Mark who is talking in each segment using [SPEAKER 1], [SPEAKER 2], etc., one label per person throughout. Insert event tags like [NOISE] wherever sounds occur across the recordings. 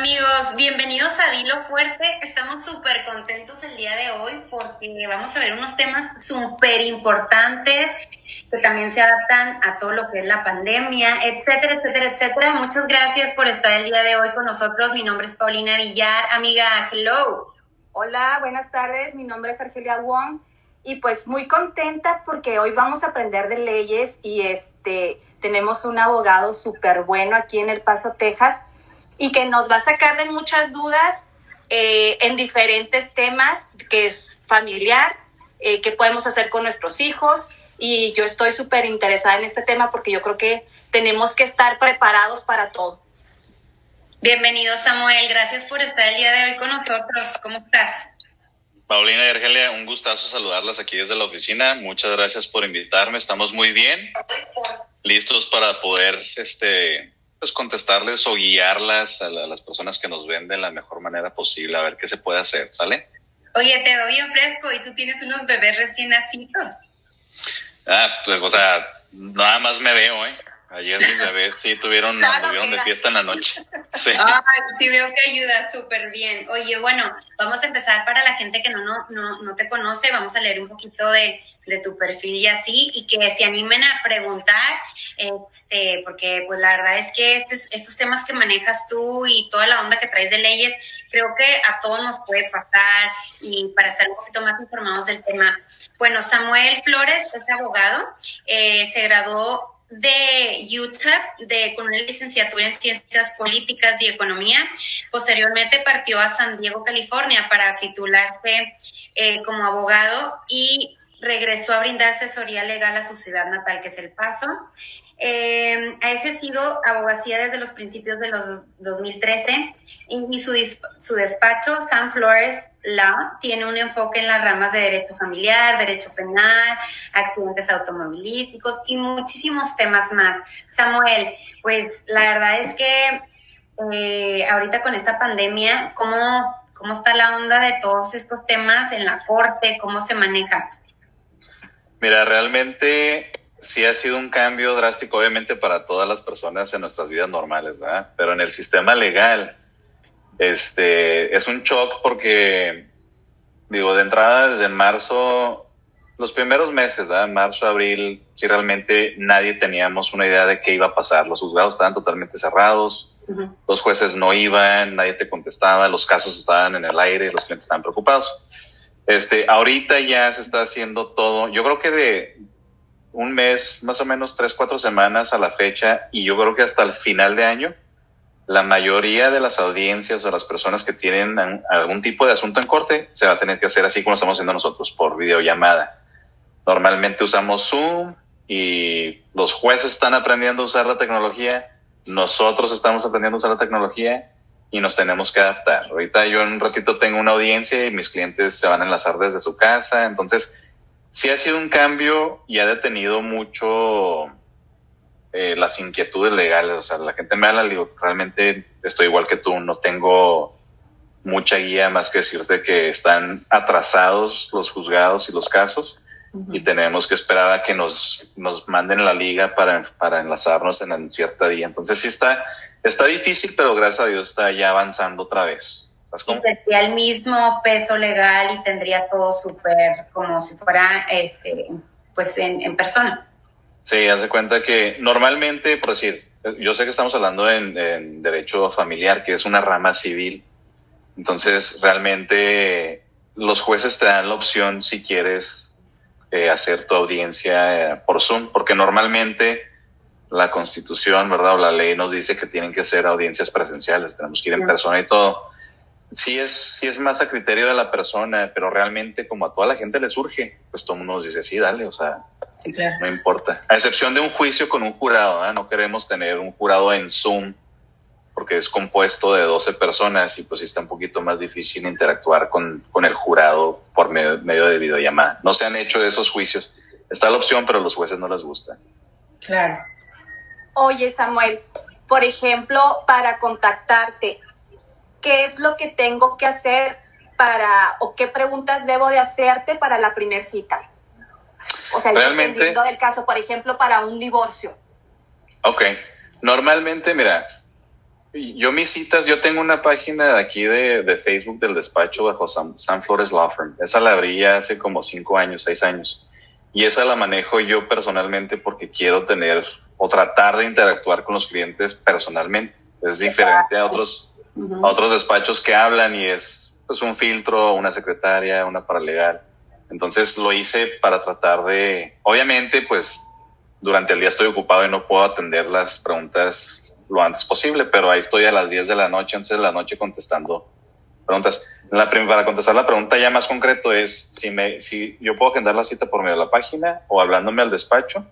[SPEAKER 1] Amigos, bienvenidos a Dilo Fuerte. Estamos súper contentos el día de hoy porque vamos a ver unos temas súper importantes que también se adaptan a todo lo que es la pandemia, etcétera, etcétera, etcétera. Muchas gracias por estar el día de hoy con nosotros. Mi nombre es Paulina Villar. Amiga, hello.
[SPEAKER 2] Hola, buenas tardes. Mi nombre es Argelia Wong y pues muy contenta porque hoy vamos a aprender de leyes y este tenemos un abogado súper bueno aquí en El Paso, Texas y que nos va a sacar de muchas dudas eh, en diferentes temas, que es familiar, eh, qué podemos hacer con nuestros hijos. Y yo estoy súper interesada en este tema porque yo creo que tenemos que estar preparados para todo.
[SPEAKER 1] Bienvenido Samuel, gracias por estar el día de hoy con nosotros. ¿Cómo estás?
[SPEAKER 3] Paulina y Argelia, un gustazo saludarlas aquí desde la oficina. Muchas gracias por invitarme. Estamos muy bien, listos para poder este, pues contestarles o guiarlas a, las personas que nos ven de la mejor manera posible, a ver qué se puede hacer, ¿sale?
[SPEAKER 1] Oye, te doy bien fresco y tú tienes unos bebés recién nacidos.
[SPEAKER 3] Ah, pues, o sea, nada más me veo, ¿eh? Ayer mis bebés sí tuvieron, tuvieron de fiesta en la noche. [LAUGHS]
[SPEAKER 1] Sí. Ay, sí veo que ayuda súper bien. Oye, bueno, vamos a empezar para la gente que no, no, no, no te conoce, vamos a leer un poquito de, de tu perfil y así, y que se animen a preguntar, este, porque pues la verdad es que este, estos temas que manejas tú y toda la onda que traes de leyes, creo que a todos nos puede pasar y para estar un poquito más informados del tema. Bueno, Samuel Flores es abogado, eh, se graduó de UTEP de, con una licenciatura en Ciencias Políticas y Economía. Posteriormente partió a San Diego, California, para titularse eh, como abogado y regresó a brindar asesoría legal a su ciudad natal, que es El Paso. Eh, ha ejercido abogacía desde los principios de los 2013 y, su, su, despacho, San Flores Law, tiene un enfoque en las ramas de derecho familiar, derecho penal, accidentes automovilísticos y muchísimos temas más. Samuel, pues la verdad es que eh, ahorita con esta pandemia, ¿cómo, ¿cómo está la onda de todos estos temas en la corte? ¿Cómo se maneja?
[SPEAKER 3] Mira, realmente sí ha sido un cambio drástico, obviamente, para todas las personas en nuestras vidas normales, ¿verdad? Pero en el sistema legal, este, es un shock porque, digo, de entrada desde marzo, los primeros meses, ¿verdad? Marzo, abril, sí realmente nadie teníamos una idea de qué iba a pasar. Los juzgados estaban totalmente cerrados, los jueces no iban, nadie te contestaba, los casos estaban en el aire, los clientes estaban preocupados. Este, ahorita ya se está haciendo todo. Yo creo que de un mes, más o menos tres, cuatro semanas a la fecha, y yo creo que hasta el final de año, la mayoría de las audiencias o las personas que tienen algún tipo de asunto en corte se va a tener que hacer así como estamos haciendo nosotros, por videollamada. Normalmente usamos Zoom y los jueces están aprendiendo a usar la tecnología, nosotros estamos aprendiendo a usar la tecnología y nos tenemos que adaptar. Ahorita yo en un ratito tengo una audiencia y mis clientes se van a enlazar desde su casa, entonces sí ha sido un cambio y ha detenido mucho eh, las inquietudes legales, o sea, la gente me habla, digo, realmente estoy igual que tú, no tengo mucha guía más que decirte que están atrasados los juzgados y los casos y tenemos que esperar a que nos, nos manden la liga para, para enlazarnos en, en cierta día. Entonces sí está, está difícil, pero gracias a Dios está ya avanzando otra vez.
[SPEAKER 1] Y tendría el mismo peso legal y tendría todo súper como si fuera este, pues en, en persona.
[SPEAKER 3] Sí, hace cuenta que normalmente, por decir, yo sé que estamos hablando en, en, derecho familiar, que es una rama civil. Entonces, realmente los jueces te dan la opción si quieres eh, hacer tu audiencia eh, por Zoom, porque normalmente la constitución, ¿verdad? O la ley nos dice que tienen que ser audiencias presenciales, tenemos que ir en persona y todo. Sí es, sí es más a criterio de la persona, pero realmente como a toda la gente le surge, pues todo el mundo nos dice, sí, dale, o sea,
[SPEAKER 1] sí, claro.
[SPEAKER 3] no importa. A excepción de un juicio con un jurado, ¿eh? no queremos tener un jurado en Zoom porque es compuesto de 12 personas y pues está un poquito más difícil interactuar con, con el jurado por medio, medio de videollamada. No se han hecho esos juicios. Está la opción, pero a los jueces no les gusta.
[SPEAKER 1] Claro.
[SPEAKER 2] Oye, Samuel, por ejemplo, para contactarte, ¿qué es lo que tengo que hacer para, o qué preguntas debo de hacerte para la primer cita? O sea,
[SPEAKER 3] Realmente,
[SPEAKER 2] dependiendo del caso, por ejemplo, para un divorcio.
[SPEAKER 3] Ok. Normalmente, mira, yo mis citas, yo tengo una página de aquí de, de Facebook del despacho bajo San, San, Flores Law Firm. Esa la abrí hace como cinco años, seis años. Y esa la manejo yo personalmente porque quiero tener o tratar de interactuar con los clientes personalmente. Es diferente a otros, a otros despachos que hablan y es pues un filtro, una secretaria, una paralegal. Entonces lo hice para tratar de, obviamente, pues durante el día estoy ocupado y no puedo atender las preguntas lo antes posible, pero ahí estoy a las 10 de la noche, antes de la noche contestando preguntas. La para contestar la pregunta ya más concreto es si me si yo puedo agendar la cita por medio de la página o hablándome al despacho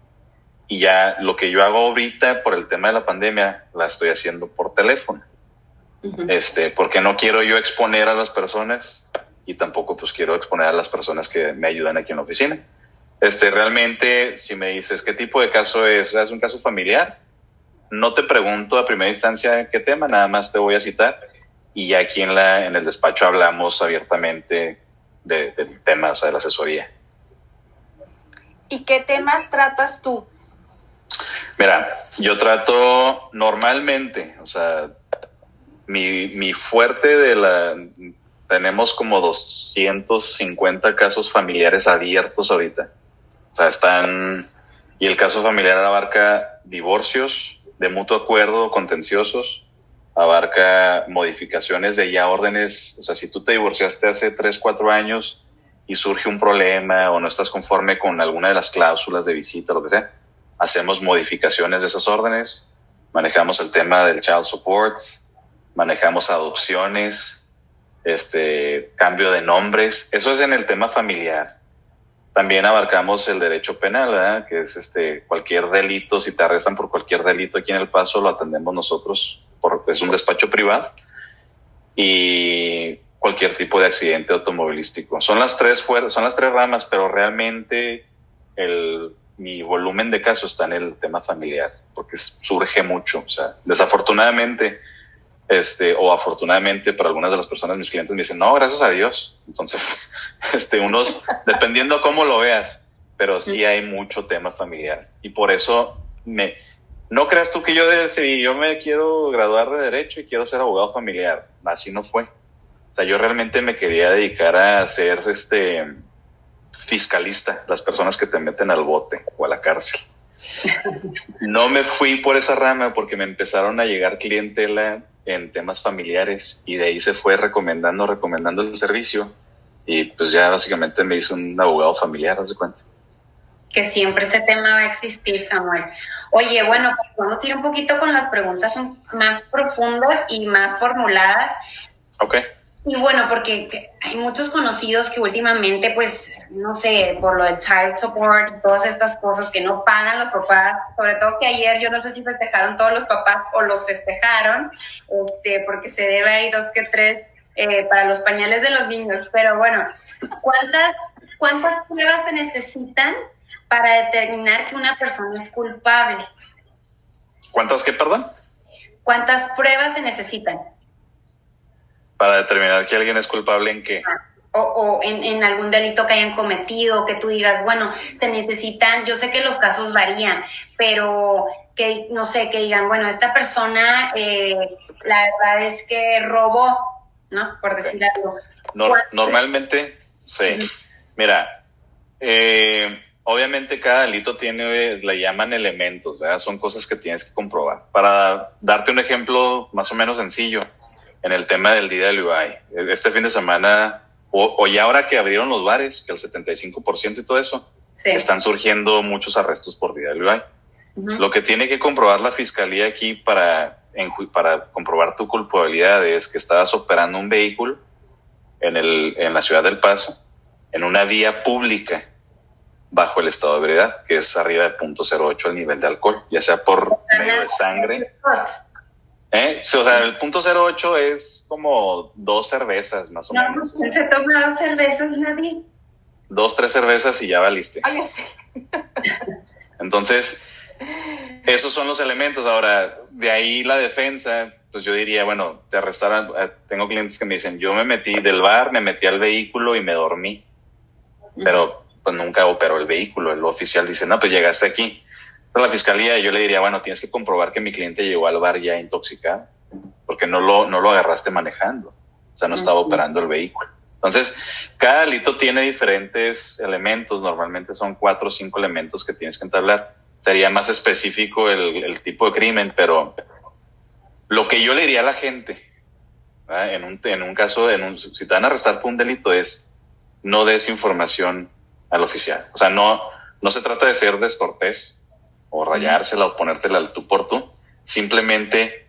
[SPEAKER 3] y ya lo que yo hago ahorita por el tema de la pandemia la estoy haciendo por teléfono. Este, porque no quiero yo exponer a las personas y tampoco pues quiero exponer a las personas que me ayudan aquí en la oficina. Este, realmente si me dices qué tipo de caso es, es un caso familiar, no te pregunto a primera instancia qué tema, nada más te voy a citar y ya aquí en, la, en el despacho hablamos abiertamente de, de temas de la asesoría.
[SPEAKER 2] ¿Y qué temas tratas tú?
[SPEAKER 3] Mira, yo trato normalmente, o sea, mi, mi fuerte de la... Tenemos como 250 casos familiares abiertos ahorita. O sea, están... Y el caso familiar abarca divorcios, de mutuo acuerdo, contenciosos, abarca modificaciones de ya órdenes, o sea, si tú te divorciaste hace tres, cuatro años y surge un problema o no estás conforme con alguna de las cláusulas de visita, lo que sea, hacemos modificaciones de esas órdenes, manejamos el tema del child support, manejamos adopciones, este, cambio de nombres, eso es en el tema familiar. También abarcamos el derecho penal, que es este cualquier delito, si te arrestan por cualquier delito aquí en El Paso, lo atendemos nosotros, porque es un despacho privado. Y cualquier tipo de accidente automovilístico. Son las tres son las tres ramas, pero realmente el, mi volumen de casos está en el tema familiar, porque surge mucho. O sea, desafortunadamente, este, o afortunadamente para algunas de las personas, mis clientes me dicen, no, gracias a Dios. Entonces, [LAUGHS] este, unos, dependiendo cómo lo veas, pero sí hay mucho tema familiar. Y por eso me, no creas tú que yo decidí, yo me quiero graduar de Derecho y quiero ser abogado familiar. Así no fue. O sea, yo realmente me quería dedicar a ser este fiscalista, las personas que te meten al bote o a la cárcel. No me fui por esa rama porque me empezaron a llegar clientela en temas familiares y de ahí se fue recomendando, recomendando el servicio y pues ya básicamente me hizo un abogado familiar, haz de cuenta.
[SPEAKER 1] Que siempre ese tema va a existir, Samuel. Oye, bueno, pues vamos a ir un poquito con las preguntas más profundas y más formuladas.
[SPEAKER 3] Ok.
[SPEAKER 1] Y bueno, porque hay muchos conocidos que últimamente, pues, no sé, por lo del child support, todas estas cosas que no pagan los papás, sobre todo que ayer yo no sé si festejaron todos los papás o los festejaron, este, porque se debe ahí dos que tres eh, para los pañales de los niños. Pero bueno, ¿cuántas, ¿cuántas pruebas se necesitan para determinar que una persona es culpable?
[SPEAKER 3] ¿Cuántas qué, perdón?
[SPEAKER 1] ¿Cuántas pruebas se necesitan?
[SPEAKER 3] Para determinar que alguien es culpable en qué.
[SPEAKER 1] O, o en, en, algún delito que hayan cometido, que tú digas, bueno, se necesitan, yo sé que los casos varían, pero que, no sé, que digan, bueno, esta persona, eh, la verdad es que robó, ¿no? Por decir algo.
[SPEAKER 3] normalmente, sí. Mira, eh, obviamente cada delito tiene, le llaman elementos, ¿verdad? Son cosas que tienes que comprobar. Para darte un ejemplo más o menos sencillo, en el tema del día del UI, este fin de semana, o, ya ahora que abrieron los bares, que el 75% y todo eso, están surgiendo muchos arrestos por día del UI. Lo que tiene que comprobar la fiscalía aquí para para comprobar tu culpabilidad es que estabas operando un vehículo en, el, en la ciudad del Paso, en una vía pública, bajo el estado de ebriedad, que es arriba de 0.08 el nivel de alcohol, ya sea por medio de sangre. ¿Eh? O sea, el punto 08 es como dos cervezas más o no, menos.
[SPEAKER 1] se toma dos cervezas, nadie.
[SPEAKER 3] Dos, tres cervezas y ya valiste.
[SPEAKER 1] Ay, yo sé. [LAUGHS]
[SPEAKER 3] Entonces, esos son los elementos. Ahora, de ahí la defensa, pues yo diría, bueno, te arrestaron. Eh, tengo clientes que me dicen, yo me metí del bar, me metí al vehículo y me dormí. Pero pues nunca operó el vehículo. El oficial dice, no, pues llegaste aquí. Esta la fiscalía y yo le diría, bueno, tienes que comprobar que mi cliente llegó al bar ya intoxicado. porque no lo, no lo agarraste manejando, o sea, no estaba operando el vehículo. Entonces, cada delito tiene diferentes elementos, normalmente son cuatro o cinco elementos que tienes que entablar. Sería más específico el, el tipo de crimen, pero lo que yo le diría a la gente, en un, en un caso, en un, si te van a arrestar por un delito, es no des información al oficial. O sea, no, no se trata de ser descortés o rayársela o ponértela al tú por tú. Simplemente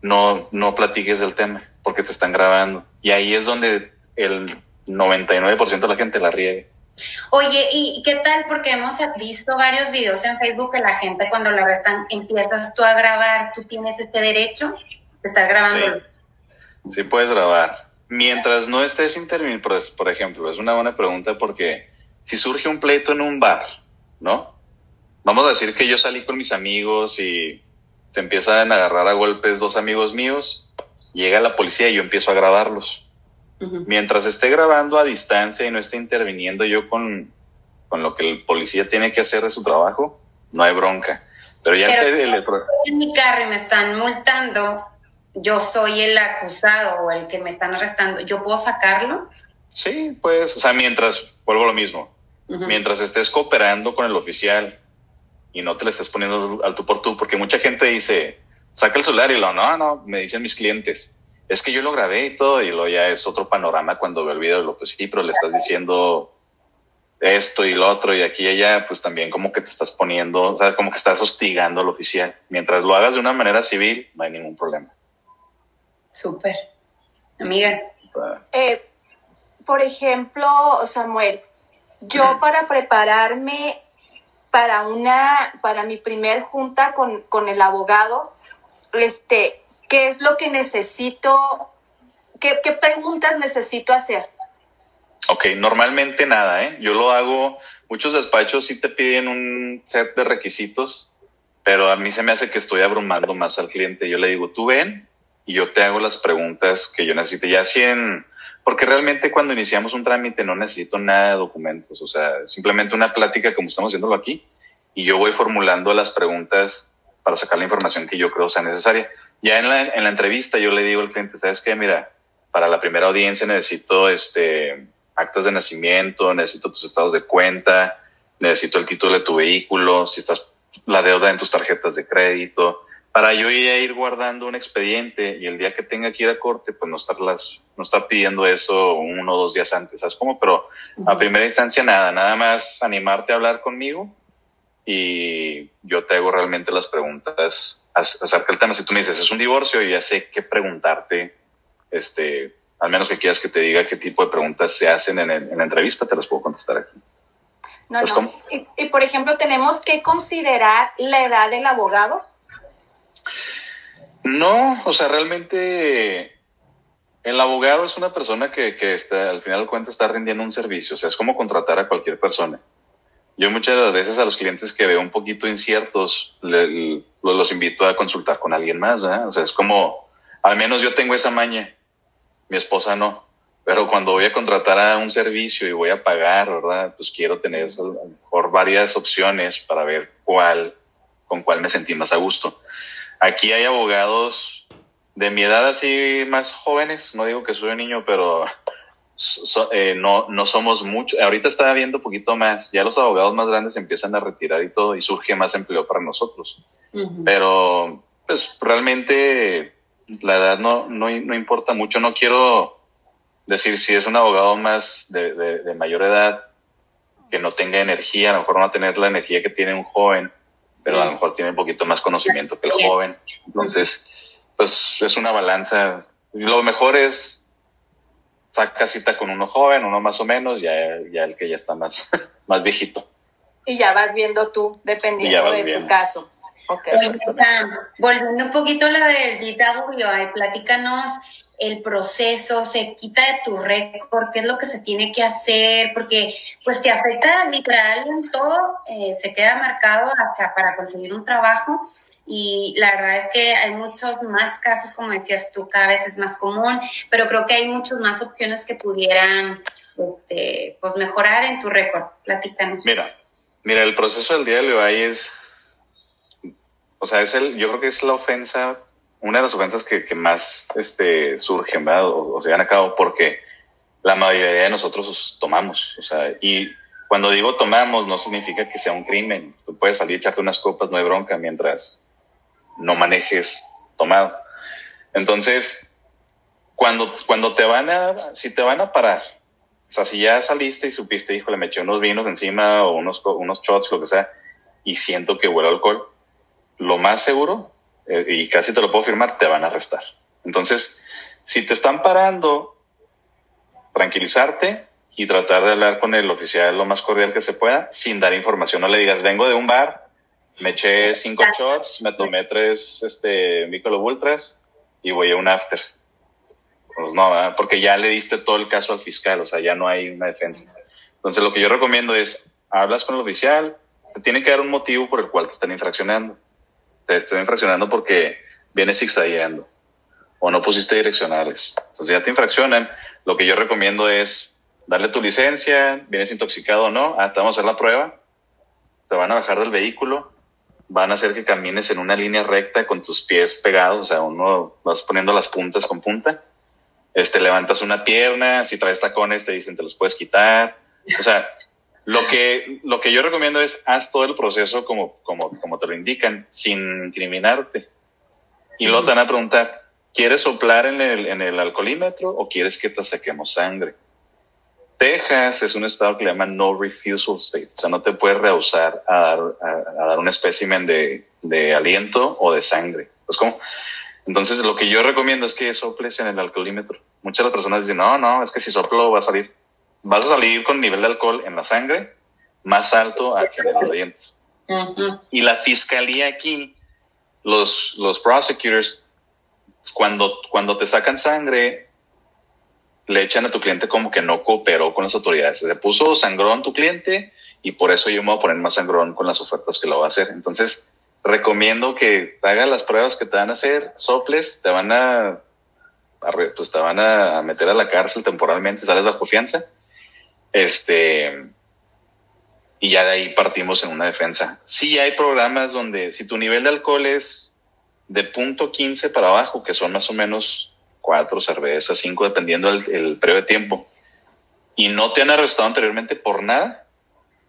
[SPEAKER 3] no, no platiques del tema porque te están grabando. Y ahí es donde el 99% de la gente la riega.
[SPEAKER 1] Oye, ¿y qué tal? Porque hemos visto varios videos en Facebook que la gente cuando la arrestan empiezas tú a grabar, ¿tú tienes este derecho de estar grabando?
[SPEAKER 3] Sí, puedes grabar. Mientras no estés interviniendo, por ejemplo, es una buena pregunta porque si surge un pleito en un bar, ¿no? Vamos a decir que yo salí con mis amigos y se empiezan a agarrar a golpes dos amigos míos, llega la policía y yo empiezo a grabarlos Mientras esté grabando a distancia y no esté interviniendo yo con, con lo que el policía tiene que hacer de su trabajo, no hay bronca. Pero ya
[SPEAKER 1] en mi carro y me están multando, yo soy el acusado o el que me están arrestando, ¿yo puedo sacarlo?
[SPEAKER 3] Sí, pues, o sea, mientras, vuelvo a lo mismo, mientras estés cooperando con el oficial y no te le estés poniendo al tú por tú, porque mucha gente dice, saca el celular y lo, no, no, me dicen mis clientes, es que yo lo grabé y todo, y lo ya es otro panorama cuando veo el video, lo pues sí, pero le estás diciendo esto y lo otro, y aquí y allá, pues también como que te estás poniendo, o sea, como que estás hostigando al oficial. Mientras lo hagas de una manera civil, no hay ningún problema.
[SPEAKER 1] Súper. Amiga.
[SPEAKER 2] Eh, por ejemplo, Samuel, yo [CLEARS THROAT] para prepararme para una, para mi primer junta con, con el abogado, este, ¿Qué es lo que necesito? ¿Qué, preguntas necesito hacer?
[SPEAKER 3] Ok, normalmente nada, ¿eh? Yo lo hago, muchos despachos sí te piden un set de requisitos, pero a mí se me hace que estoy abrumando más al cliente. Yo le digo, tú ven y yo te hago las preguntas que yo necesite. Ya si en, porque realmente cuando iniciamos un trámite no necesito nada de documentos, o sea, simplemente una plática como estamos haciéndolo aquí y yo voy formulando las preguntas para sacar la información que yo creo sea necesaria. Ya en la, en la entrevista yo le digo al cliente, ¿sabes qué? Mira, para la primera audiencia necesito este actas de nacimiento, necesito tus estados de cuenta, necesito el título de tu vehículo, si estás la deuda en tus tarjetas de crédito, para yo ir a ir guardando un expediente y el día que tenga que ir a corte, pues no estar las, no estar pidiendo eso uno o dos días antes, ¿sabes cómo? Pero a primera instancia nada, nada más animarte a hablar conmigo y yo te hago realmente las preguntas acerca del tema. Si tú me dices, es un divorcio, y ya sé qué preguntarte, este, al menos que quieras que te diga qué tipo de preguntas se hacen en, la entrevista, te las puedo contestar aquí.
[SPEAKER 2] No, pues, no. Y, por ejemplo, ¿tenemos que considerar la edad del abogado?
[SPEAKER 3] No, o sea, realmente el abogado es una persona que, que está, al final de cuentas está rindiendo un servicio, o sea, es como contratar a cualquier persona. Yo muchas veces a los clientes que veo un poquito inciertos, los invito a consultar con alguien más. O sea, es como, al menos yo tengo esa maña, mi esposa no. Pero cuando voy a contratar a un servicio y voy a pagar, ¿verdad? Pues quiero tener por varias opciones para ver cuál, con cuál me sentí más a gusto. Aquí hay abogados de mi edad así más jóvenes, no digo que soy un niño, pero eh, no, no somos muchos. Ahorita está viendo un poquito más. Ya los abogados más grandes empiezan a retirar y todo y surge más empleo para nosotros. Pero, pues realmente la edad no, no, no, importa mucho. No quiero decir si es un abogado más de, de, mayor edad que no tenga energía, a lo mejor no va a tener la energía que tiene un joven, pero a lo mejor tiene un poquito más conocimiento que el joven. Entonces, pues es una balanza. Lo mejor es saca cita con uno joven, uno más o menos, ya, ya el que ya está más, [LAUGHS] más viejito.
[SPEAKER 2] Y ya vas viendo tú, dependiendo de tu caso.
[SPEAKER 1] Okay. Volviendo un poquito a la del DWI, platícanos el proceso, se quita de tu récord, qué es lo que se tiene que hacer, porque pues te afecta literal en todo, eh, se queda marcado hasta para conseguir un trabajo y la verdad es que hay muchos más casos, como decías tú, cada vez es más común, pero creo que hay muchas más opciones que pudieran este, pues mejorar en tu récord. Platícanos.
[SPEAKER 3] Mira, mira, el proceso del día de hoy es, o sea, es el, yo creo que es la ofensa una de las ofensas que, que más este, surgen o, o, se llevan a cabo porque la mayoría de nosotros tomamos. O sea, y cuando digo tomamos, no significa que sea un crimen. Tú puedes salir, echarte unas copas, no hay bronca, mientras no manejes tomado. Entonces, cuando, cuando te van a, si te van a parar, o sea, si ya saliste y supiste, híjole, me eché unos vinos encima o unos, unos shots, lo que sea, y siento que huele alcohol, lo más seguro, eh, y casi te lo puedo firmar, te van a arrestar. Entonces, si te están parando, tranquilizarte y tratar de hablar con el oficial lo más cordial que se pueda, sin dar información. No le digas, vengo de un bar, me eché cinco shots, me tomé tres este, Michelob Ultras y voy a un after. Pues no, porque ya le diste todo el caso al fiscal, o sea, ya no hay una defensa. Entonces, lo que yo recomiendo es, hablas con el oficial, te tiene que dar un motivo por el cual te están infraccionando. Te están infraccionando porque vienes zigzagueando o no pusiste direccionales. Entonces, ya te infraccionan. Lo que yo recomiendo es darle tu licencia, vienes intoxicado o no, ah, te vamos a hacer la prueba, te van a bajar del vehículo, van a hacer que camines en una línea recta con tus pies pegados, o sea, uno vas poniendo las puntas con punta, este, levantas una pierna, si traes tacones te dicen te los puedes quitar, o sea, lo que, lo que yo recomiendo es haz todo el proceso como, como, como te lo indican, sin incriminarte. Y luego te van a preguntar, ¿quieres soplar en el, en el alcoholímetro o quieres que te saquemos sangre? Texas es un estado que le llaman no refusal state, o sea, no te puedes rehusar a dar, a, dar un espécimen de, de, aliento o de sangre. Pues, ¿cómo? Entonces, lo que yo recomiendo es que soples en el alcoholímetro. Muchas personas dicen, no, no, es que si soplo va a salir. Vas a salir con nivel de alcohol en la sangre más alto a que en el aliento. Y la fiscalía aquí, los, los prosecutors, cuando, cuando te sacan sangre, le echan a tu cliente como que no cooperó con las autoridades. Se puso sangrón tu cliente y por eso yo me voy a poner más sangrón con las ofertas que lo va a hacer. Entonces, recomiendo que hagas las pruebas que te van a hacer, soples, te van a, pues te van a meter a la cárcel temporalmente, sales bajo fianza. Este, y ya de ahí partimos en una defensa. Sí hay programas donde si tu nivel de alcohol es de punto 15 para abajo, que son más o menos cuatro cervezas, cinco, dependiendo el, periodo de tiempo, y no te han arrestado anteriormente por nada,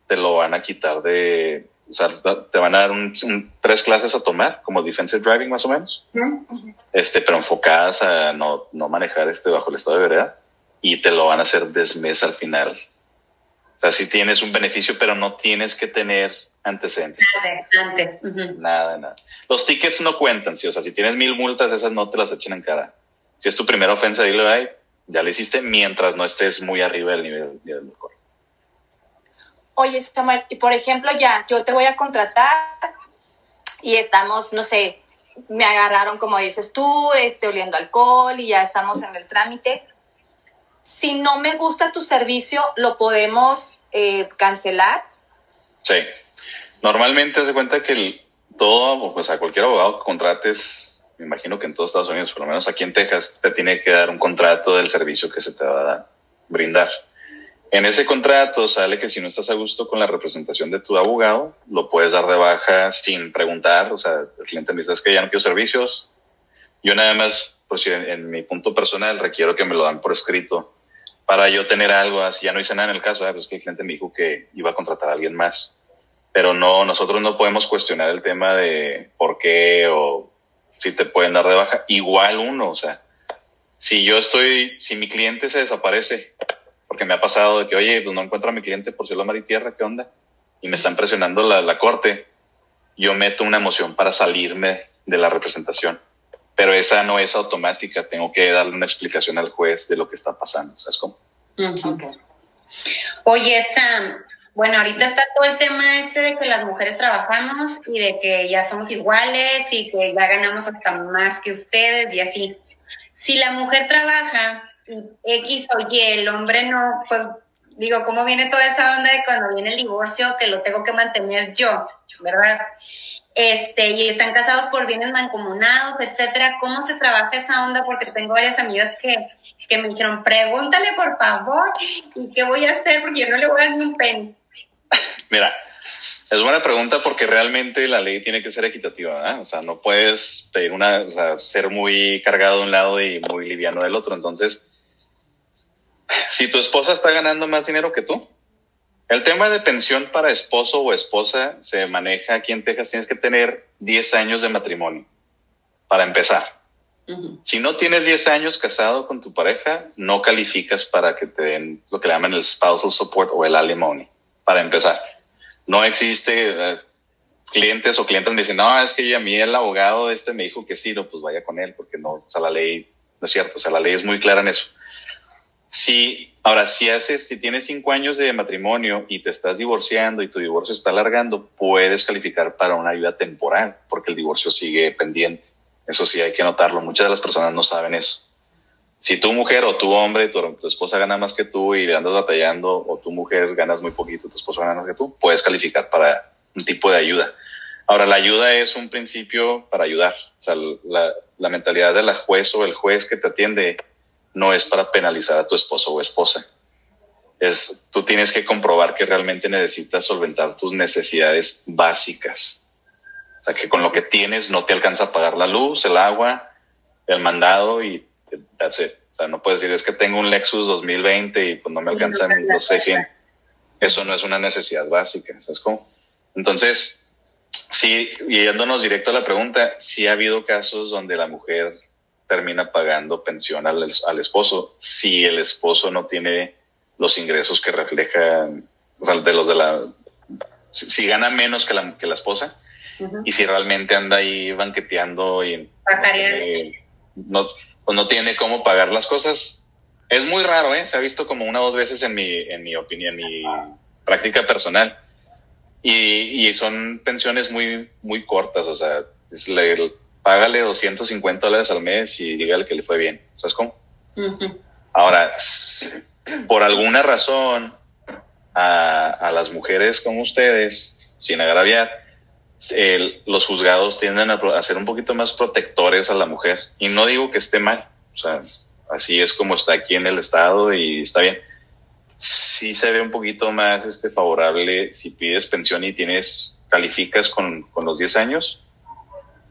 [SPEAKER 3] te lo van a quitar de, o sea, te van a dar un, tres clases a tomar, como defensive driving más o menos, este, pero enfocadas a no, no manejar este bajo el estado de veredad, y te lo van a hacer desmes al final. O sea, si tienes un beneficio, pero no tienes que tener antecedentes.
[SPEAKER 1] Antes.
[SPEAKER 3] Nada, nada. Los tickets no cuentan, ¿sí? o sea, si tienes mil multas, esas no te las echan en cara si es tu primera ofensa, dile, ay, ya le hiciste mientras no estés muy arriba del nivel del alcohol.
[SPEAKER 2] Oye, Samuel, y por ejemplo, ya, yo te voy a contratar y estamos, no sé, me agarraron, como dices tú, este, oliendo alcohol y ya estamos en el trámite. Si no me gusta tu servicio, ¿lo podemos eh, cancelar?
[SPEAKER 3] Sí. Normalmente se cuenta que el, todo, pues a cualquier abogado que contrates me imagino que en todos Estados Unidos, por lo menos aquí en Texas, te tiene que dar un contrato del servicio que se te va a brindar. En ese contrato sale que si no estás a gusto con la representación de tu abogado, lo puedes dar de baja sin preguntar. O sea, el cliente me dice, es que ya no quiero servicios. Yo nada más, pues en, en mi punto personal, requiero que me lo dan por escrito para yo tener algo así. Ya no hice nada en el caso, pues que el cliente me dijo que iba a contratar a alguien más. Pero no, nosotros no podemos cuestionar el tema de por qué o si te pueden dar de baja. Igual uno, o sea, si yo estoy, si mi cliente se desaparece, porque me ha pasado de que, oye, pues no encuentro a mi cliente por cielo, mar y tierra, ¿qué onda? Y me están presionando la, la corte, yo meto una moción para salirme de la representación. Pero esa no es automática, tengo que darle una explicación al juez de lo que está pasando, ¿sabes cómo?
[SPEAKER 1] Oye, Sam, bueno, ahorita está todo el tema este de que las mujeres trabajamos y de que ya somos iguales y que ya ganamos hasta más que ustedes y así. Si la mujer trabaja X o Y, el hombre no, pues digo, ¿cómo viene toda esa onda de cuando viene el divorcio que lo tengo que mantener yo, verdad? Este, y están casados por bienes mancomunados, etcétera. ¿Cómo se trabaja esa onda? Porque tengo varias amigas que, que me dijeron, pregúntale por favor, ¿y qué voy a hacer? Porque yo no le voy a dar ni un penny.
[SPEAKER 3] Mira, Es buena pregunta porque realmente la ley tiene que ser equitativa, O sea, no puedes pedir una, o sea, ser muy cargado de un lado y muy liviano del otro. Entonces, si tu esposa está ganando más dinero que tú, el tema de pensión para esposo o esposa se maneja aquí en Texas, tienes que tener 10 años de matrimonio para empezar. Si no tienes 10 años casado con tu pareja, no calificas para que te den lo que le llaman el spousal support o el alimony, para empezar. No existe eh, clientes o clientes me dicen, no, es que a mí el abogado este me dijo que sí, no, pues vaya con él, porque no, o sea, la ley, no es cierto, o sea, la ley es muy clara en eso. Si, ahora, si haces, si tienes cinco años de matrimonio y te estás divorciando y tu divorcio está alargando, puedes calificar para una ayuda temporal, porque el divorcio sigue pendiente. Eso sí hay que notarlo. Muchas de las personas no saben eso si tu mujer o tu hombre, tu, esposa gana más que tú y le andas batallando, o tu mujer ganas muy poquito, tu esposa gana más que tú, puedes calificar para un tipo de ayuda. Ahora, la ayuda es un principio para ayudar. O sea, la, la mentalidad de la juez o el juez que te atiende no es para penalizar a tu esposo o esposa. Es, tú tienes que comprobar que realmente necesitas solventar tus necesidades básicas. O sea, que con lo que tienes no te alcanza a pagar la luz, el agua, el mandado y that's it. O sea, no puedes decir, es que tengo un Lexus 2020 y pues no me alcanzan los 600. Eso no es una necesidad básica, ¿sabes cómo? Entonces, sí, yéndonos directo a la pregunta, sí ha habido casos donde la mujer termina pagando pensión al, al esposo si el esposo no tiene los ingresos que reflejan, o sea, de los de la, si, gana menos que la, que la esposa y si realmente anda ahí banqueteando y eh, no, pues no tiene cómo pagar las cosas. Es muy raro, ¿eh? Se ha visto como una o dos veces en mi, en mi opinión, en mi práctica personal. Y, y son pensiones muy, muy cortas, o sea, le, págale 250 dólares al mes y dígale que le fue bien. ¿Sabes cómo? Ahora, por alguna razón, a, a, las mujeres como ustedes, sin agraviar, los juzgados tienden a, ser un poquito más protectores a la mujer. Y no digo que esté mal, o sea, así es como está aquí en el estado y está bien. Sí se ve un poquito más este favorable si pides pensión y tienes, calificas con, con los 10 años,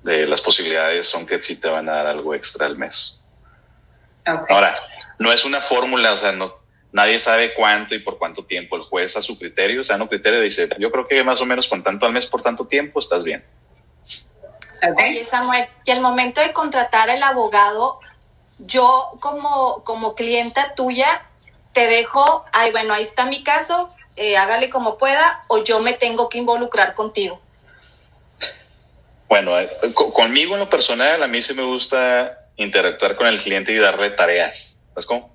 [SPEAKER 3] eh, las posibilidades son que sí te van a dar algo extra al mes. Ahora, no es una fórmula, o sea, no, nadie sabe cuánto y por cuánto tiempo. El juez a su criterio, o sea, no criterio dice, yo creo que más o menos con tanto al mes por tanto tiempo estás bien.
[SPEAKER 2] Oye, Samuel, y al momento de contratar al abogado, yo como, como clienta tuya, te dejo, ay, bueno, ahí está mi caso, eh, hágale como pueda, o yo me tengo que involucrar contigo.
[SPEAKER 3] Bueno, eh, conmigo en lo personal, a mí sí me gusta interactuar con el cliente y darle tareas. ¿Sabes cómo?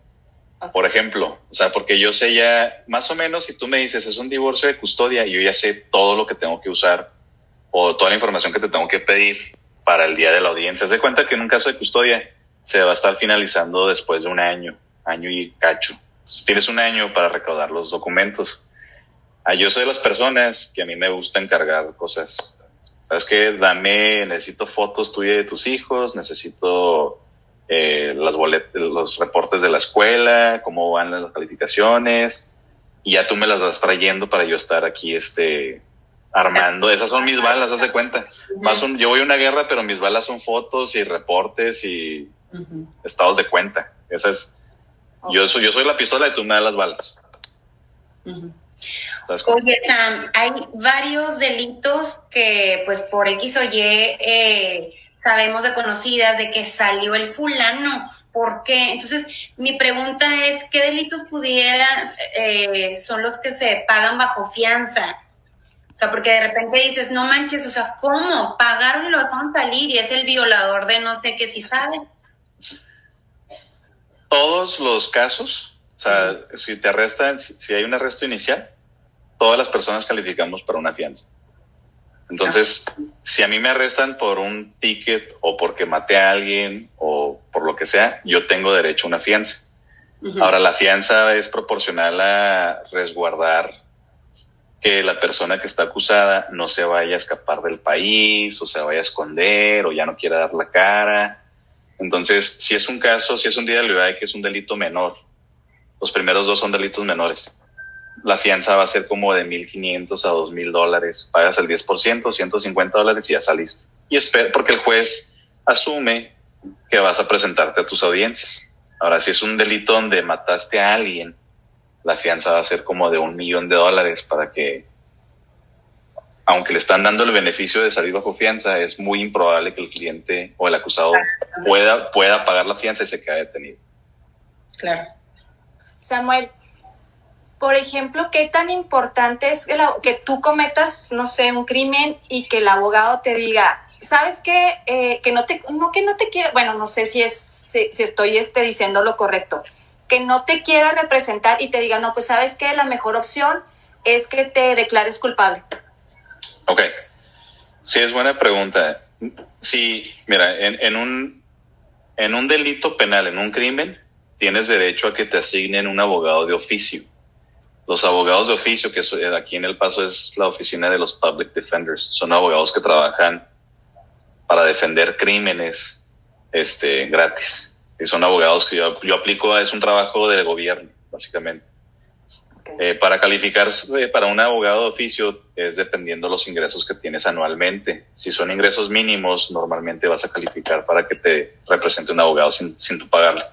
[SPEAKER 3] Por ejemplo, o sea, porque yo sé ya, más o menos, si tú me dices es un divorcio de custodia, yo ya sé todo lo que tengo que usar o toda la información que te tengo que pedir para el día de la audiencia. Se cuenta que en un caso de custodia se va a estar finalizando después de un año, año y cacho. tienes un año para recaudar los documentos. Ah, yo soy de las personas que a mí me gusta encargar cosas. ¿Sabes qué? Dame, necesito fotos tuyas de tus hijos, necesito eh, las los reportes de la escuela, cómo van las calificaciones, y ya tú me las vas trayendo para yo estar aquí este, armando. Esas son mis balas, hace cuenta. Más yo voy a una guerra, pero mis balas son fotos y reportes y estados de cuenta. Esa es, yo, soy, yo soy la pistola y tú me das las balas.
[SPEAKER 1] Oye, Sam, hay varios delitos que, pues, por X o Y, eh, sabemos de conocidas de que salió el fulano. ¿Por qué? Entonces, mi pregunta es, ¿qué delitos pudieras, eh, son los que se pagan bajo fianza? O sea, porque de repente dices, no manches, o sea, ¿cómo? Pagaron y lo dejaron salir y es el violador de no sé qué si sabe.
[SPEAKER 3] Todos los casos, o sea, si te arrestan, si hay un arresto inicial, todas las personas calificamos para una fianza. Entonces, si a mí me arrestan por un ticket o porque maté a alguien o por lo que sea, yo tengo derecho a una fianza. Ahora, la fianza es proporcional a resguardar que la persona que está acusada no se vaya a escapar del país o se vaya a esconder o ya no quiera dar la cara. Entonces, si es un caso, si es un día de libertad que es un delito menor, los primeros dos son delitos menores. La fianza va a ser como de 1.500 a 2.000 dólares. Pagas el 10%, 150 dólares y ya saliste. Y espera, porque el juez asume que vas a presentarte a tus audiencias. Ahora, si es un delito donde mataste a alguien, la fianza va a ser como de un millón de dólares para que, aunque le están dando el beneficio de salir bajo fianza, es muy improbable que el cliente o el acusado pueda, pueda pagar la fianza y se quede detenido.
[SPEAKER 1] Claro.
[SPEAKER 2] Samuel, por ejemplo, ¿qué tan importante es que, tú cometas, no sé, un crimen y que el abogado te diga, sabes qué? Eh, que no te, no que no te quiera, bueno, no sé si es, si, estoy este, diciendo lo correcto, que no te quiera representar y te diga, no, pues sabes qué? la mejor opción es que te declares culpable.
[SPEAKER 3] Ok, sí es buena pregunta. Sí, mira, en, en un en un delito penal, en un crimen, tienes derecho a que te asignen un abogado de oficio los abogados de oficio, que eh, aquí en El Paso es la oficina de los Public Defenders, son abogados que trabajan para defender crímenes este, gratis. Y son abogados que yo, yo aplico, es un trabajo del gobierno, básicamente. Eh, para calificar eh, para un abogado de oficio es dependiendo los ingresos que tienes anualmente. Si son ingresos mínimos, normalmente vas a calificar para que te represente un abogado sin, sin tu pagarle.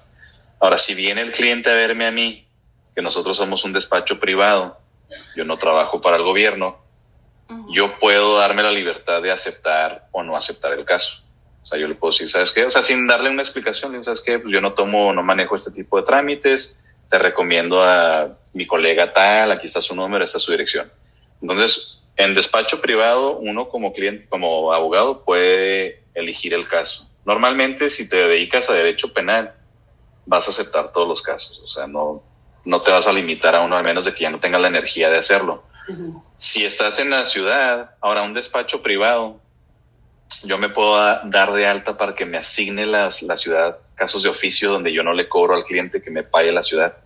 [SPEAKER 3] Ahora, si viene el cliente a verme a mí que nosotros somos un despacho privado, yo no trabajo para el gobierno, yo puedo darme la libertad de aceptar o no aceptar el caso. O sea, yo le puedo decir, ¿sabes qué? O sea, sin darle una explicación, ¿sabes qué? Pues yo no tomo, no manejo este tipo de trámites, te recomiendo a mi colega tal, aquí está su número, esta es su dirección. Entonces, en despacho privado, uno como cliente, como abogado, puede elegir el caso. Normalmente, si te dedicas a derecho penal, vas a aceptar todos los casos. O sea, no, no te vas a limitar a uno, al menos de que ya no tengas la energía de hacerlo. Si estás en la ciudad, ahora un despacho privado, yo me puedo dar de alta para que me asigne la ciudad casos de oficio donde yo no le cobro al cliente que me pague la ciudad.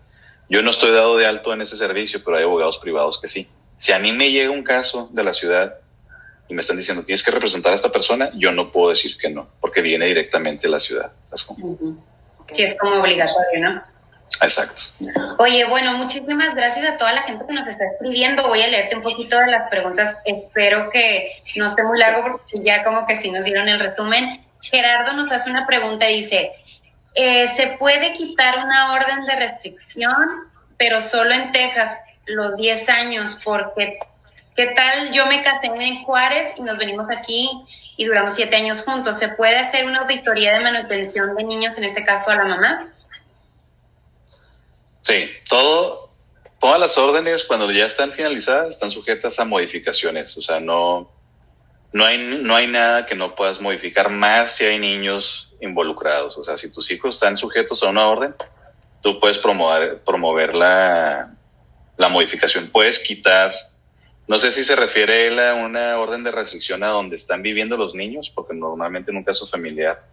[SPEAKER 3] Yo no estoy dado de alto en ese servicio, pero hay abogados privados que sí. Si a mí me llega un caso de la ciudad y me están diciendo tienes que representar a esta persona, yo no puedo decir que no, porque viene directamente de la ciudad.
[SPEAKER 1] Sí, es como obligatorio, ¿no?
[SPEAKER 3] Exacto.
[SPEAKER 1] Oye, bueno, muchísimas gracias a toda la gente que nos está escribiendo. Voy a leerte un poquito de las preguntas. Espero que no esté muy largo porque ya como que sí nos dieron el resumen. Gerardo nos hace una pregunta y dice, eh, ¿se puede quitar una orden de restricción, pero solo en Texas, los 10 años? Porque, ¿qué tal? Yo me casé en Juárez y nos venimos aquí y duramos 7 años juntos. ¿Se puede hacer una auditoría de manutención de niños, en este caso a la mamá?
[SPEAKER 3] Sí, todo, todas las órdenes cuando ya están finalizadas están sujetas a modificaciones, o sea, no, no hay, no hay nada que no puedas modificar más si hay niños involucrados, o sea, si tus hijos están sujetos a una orden, tú puedes promover, promover la, la modificación, puedes quitar, no sé si se refiere él a una orden de restricción a donde están viviendo los niños, porque normalmente en un caso familiar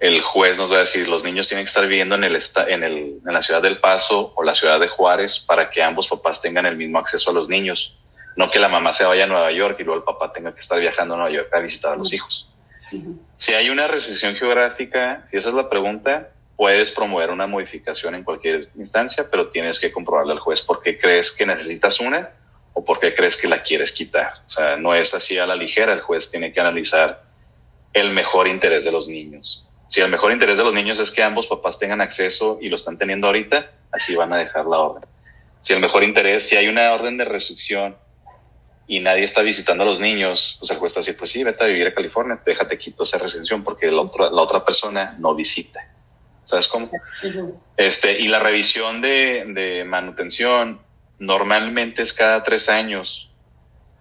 [SPEAKER 3] el juez nos va a decir, los niños tienen que estar viviendo en, el, en, el, en la ciudad del Paso o la ciudad de Juárez para que ambos papás tengan el mismo acceso a los niños. No que la mamá se vaya a Nueva York y luego el papá tenga que estar viajando a Nueva York a visitar a los hijos. Si hay una restricción geográfica, si esa es la pregunta, puedes promover una modificación en cualquier instancia, pero tienes que comprobarle al juez por qué crees que necesitas una o por qué crees que la quieres quitar. O sea, no es así a la ligera, el juez tiene que analizar el mejor interés de los niños si el mejor interés de los niños es que ambos papás tengan acceso y lo están teniendo ahorita, así van a dejar la orden. Si el mejor interés, si hay una orden de restricción y nadie está visitando a los niños, pues el juez está así, pues sí, vete a vivir a California, déjate quito esa restricción porque la otra, la otra persona no visita. ¿Sabes cómo? Este, y la revisión de, de manutención normalmente es cada tres años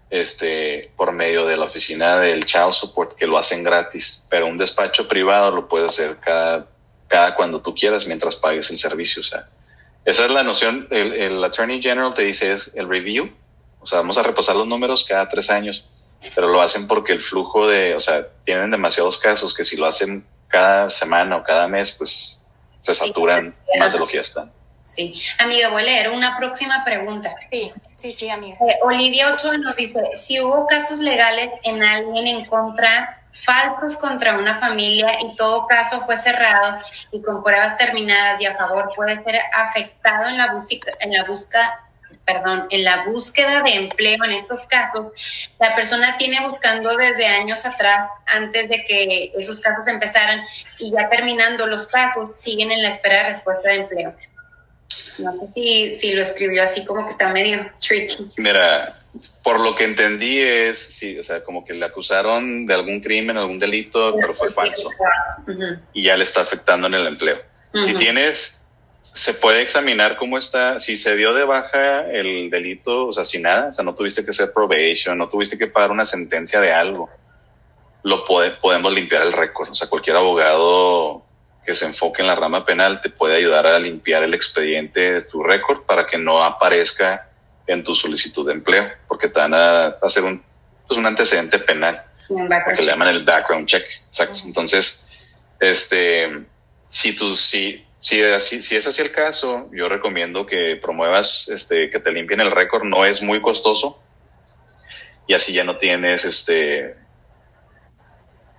[SPEAKER 3] este, por medio de la oficina del Child Support, que lo hacen gratis, pero un despacho privado lo puedes hacer cada, cada cuando tú quieras mientras pagues el servicio. O sea, esa es la noción, el, el Attorney General te dice es el review, o sea, vamos a repasar los números cada tres años, pero lo hacen porque el flujo de, o sea, tienen demasiados casos que si lo hacen cada semana o cada mes, pues se saturan más de lo que ya están.
[SPEAKER 1] Sí. Amiga, voy a leer una próxima pregunta.
[SPEAKER 2] Sí, sí, sí, amiga.
[SPEAKER 1] Eh, Olivia Ochoa nos dice, si hubo casos legales en alguien en contra, falsos contra una familia y todo caso fue cerrado y con pruebas terminadas y a favor puede ser afectado en la, búsqueda, en la, busca, perdón, en la búsqueda de empleo en estos casos, la persona tiene buscando desde años atrás, antes de que esos casos empezaran, y ya terminando los casos, siguen en la espera de respuesta de empleo. No sé si, si lo escribió así como que está medio tricky.
[SPEAKER 3] Mira, por lo que entendí es, sí, o sea, como que le acusaron de algún crimen, algún delito, pero fue falso. Y ya le está afectando en el empleo. Si tienes, se puede examinar cómo está, si se dio de baja el delito, o sea, sin nada, o sea, no tuviste que hacer probation, no tuviste que pagar una sentencia de algo, lo podemos limpiar el récord. O sea, cualquier abogado que se enfoque en la rama penal te puede ayudar a limpiar el expediente de tu récord para que no aparezca en tu solicitud de empleo, porque te van a hacer un, pues un antecedente penal, que le llaman el background check. Exacto. Entonces, este, si tú, si, si, así, si es así el caso, yo recomiendo que promuevas, este, que te limpien el récord, no es muy costoso, y así ya no tienes, este,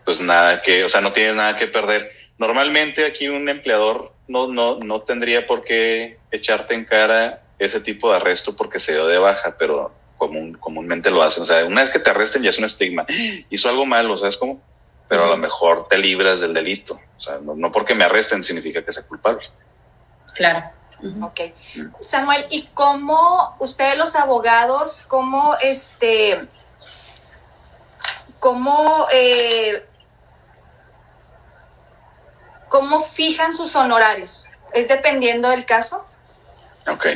[SPEAKER 3] pues nada que, o sea, no tienes nada que perder. Normalmente aquí un empleador no, no, no tendría por qué echarte en cara ese tipo de arresto porque se dio de baja, pero común, comúnmente lo hacen. O sea, una vez que te arresten ya es un estigma. Hizo algo malo, ¿sabes cómo? Pero a lo mejor te libras del delito. O sea, no, porque me arresten significa que sea culpable.
[SPEAKER 1] Claro.
[SPEAKER 2] Ok. Samuel, ¿y cómo ustedes los abogados, cómo este, cómo, eh, cómo fijan sus honorarios? ¿Es dependiendo del caso?
[SPEAKER 3] Ok.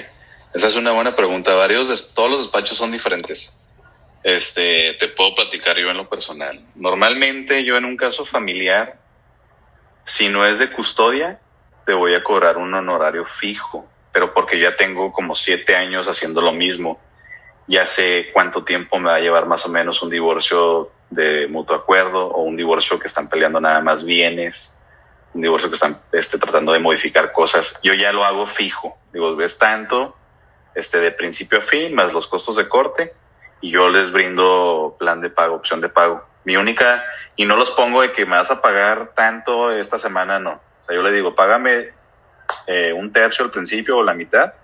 [SPEAKER 3] Esa es una buena pregunta. Varios, todos los despachos son diferentes. Este, te puedo platicar yo en lo personal. Normalmente yo en un caso familiar, si no es de custodia, te voy a cobrar un honorario fijo, pero porque ya tengo como siete años haciendo lo mismo. Ya sé cuánto tiempo me va a llevar más o menos un divorcio de mutuo acuerdo o un divorcio que están peleando nada más bienes, divorcio que están este, tratando de modificar cosas. Yo ya lo hago fijo. Digo, ves tanto, este, de principio a fin, más los costos de corte, y yo les brindo plan de pago, opción de pago. Mi única, y no los pongo de que me vas a pagar tanto esta semana, no. O sea, yo le digo, págame eh, un tercio al principio o la mitad,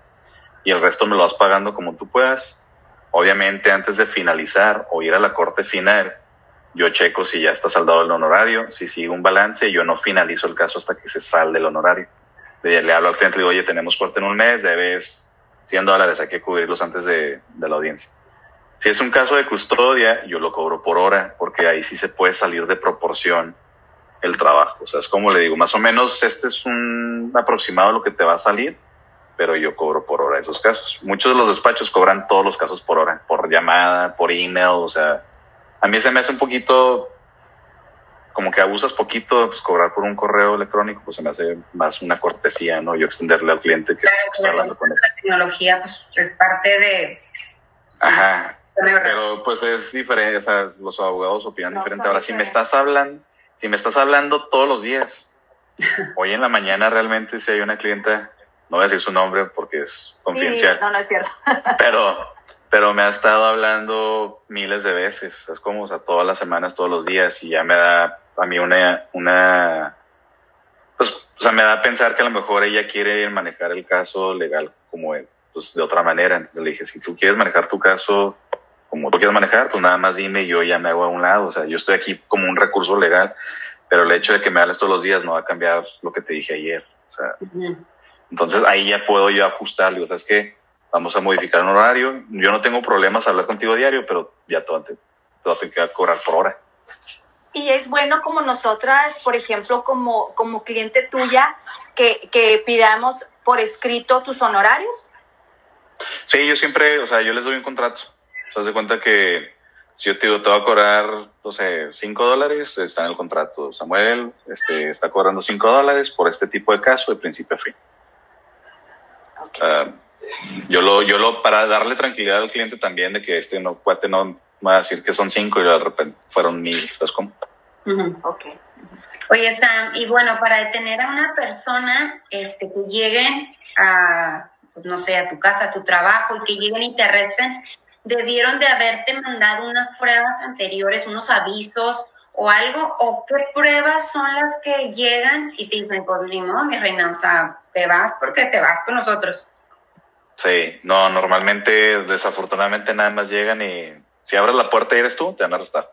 [SPEAKER 3] y el resto me lo vas pagando como tú puedas. Obviamente, antes de finalizar o ir a la corte final, yo checo si ya está saldado el honorario, si sigue un balance, yo no finalizo el caso hasta que se salde el honorario. Le, hablo al cliente y digo, oye, tenemos corte en un mes, debes 100 dólares, hay que cubrirlos antes de, la audiencia. Si es un caso de custodia, yo lo cobro por hora, porque ahí sí se puede salir de proporción el trabajo. O sea, es como le digo, más o menos este es un aproximado de lo que te va a salir, pero yo cobro por hora esos casos. Muchos de los despachos cobran todos los casos por hora, por llamada, por email, o sea, a mí se me hace un poquito como que abusas poquito, pues cobrar por un correo electrónico, pues se me hace más una cortesía, ¿no? Yo extenderle al cliente que
[SPEAKER 1] está hablando con él. La tecnología pues, es parte de...
[SPEAKER 3] Ajá. Pero pues es diferente, o sea, los abogados opinan diferente. Ahora, si me estás hablando, si me estás hablando todos los días, [LAUGHS] hoy en la mañana realmente si hay una clienta, no voy a decir su nombre porque es confidencial.
[SPEAKER 2] no, no es cierto.
[SPEAKER 3] pero pero me ha estado hablando miles de veces, es como, o sea, todas las semanas, todos los días, y ya me da a mí una, una, pues, o sea, me da a pensar que a lo mejor ella quiere manejar el caso legal como, pues, de otra manera. Entonces le dije, si tú quieres manejar tu caso como tú quieres manejar, pues nada más dime y yo ya me hago a un lado. O sea, yo estoy aquí como un recurso legal, pero el hecho de que me hables todos los días no va a cambiar lo que te dije ayer. O sea, entonces ahí ya puedo yo ajustarle. O sea, es que vamos a modificar un horario. Yo no tengo problemas a hablar contigo diario, pero ya todo te, todo te queda cobrar por hora.
[SPEAKER 2] Y es bueno como nosotras, por ejemplo, como, como cliente tuya, que, que pidamos por escrito tus honorarios.
[SPEAKER 3] Sí, yo siempre, o sea, yo les doy un contrato. Se hace cuenta que si yo te digo, te voy a cobrar, no sé, cinco dólares, está en el contrato. Samuel este, está cobrando cinco dólares por este tipo de caso de principio a fin. Ah, yo lo, yo lo, para darle tranquilidad al cliente también de que este no cuate no va a decir que son cinco y de repente fueron mil, ¿estás como?
[SPEAKER 1] Oye, Sam, y bueno, para detener a una persona, este, que lleguen a, pues, no sé, a tu casa, a tu trabajo y que lleguen y te arresten, debieron de haberte mandado unas pruebas anteriores, unos avisos o algo, o qué pruebas son las que llegan y te dicen, pues ni mi reina, o sea, te vas porque te vas con nosotros.
[SPEAKER 3] Sí, no, normalmente, desafortunadamente nada más llegan y si abres la puerta y eres tú, te van a arrestar.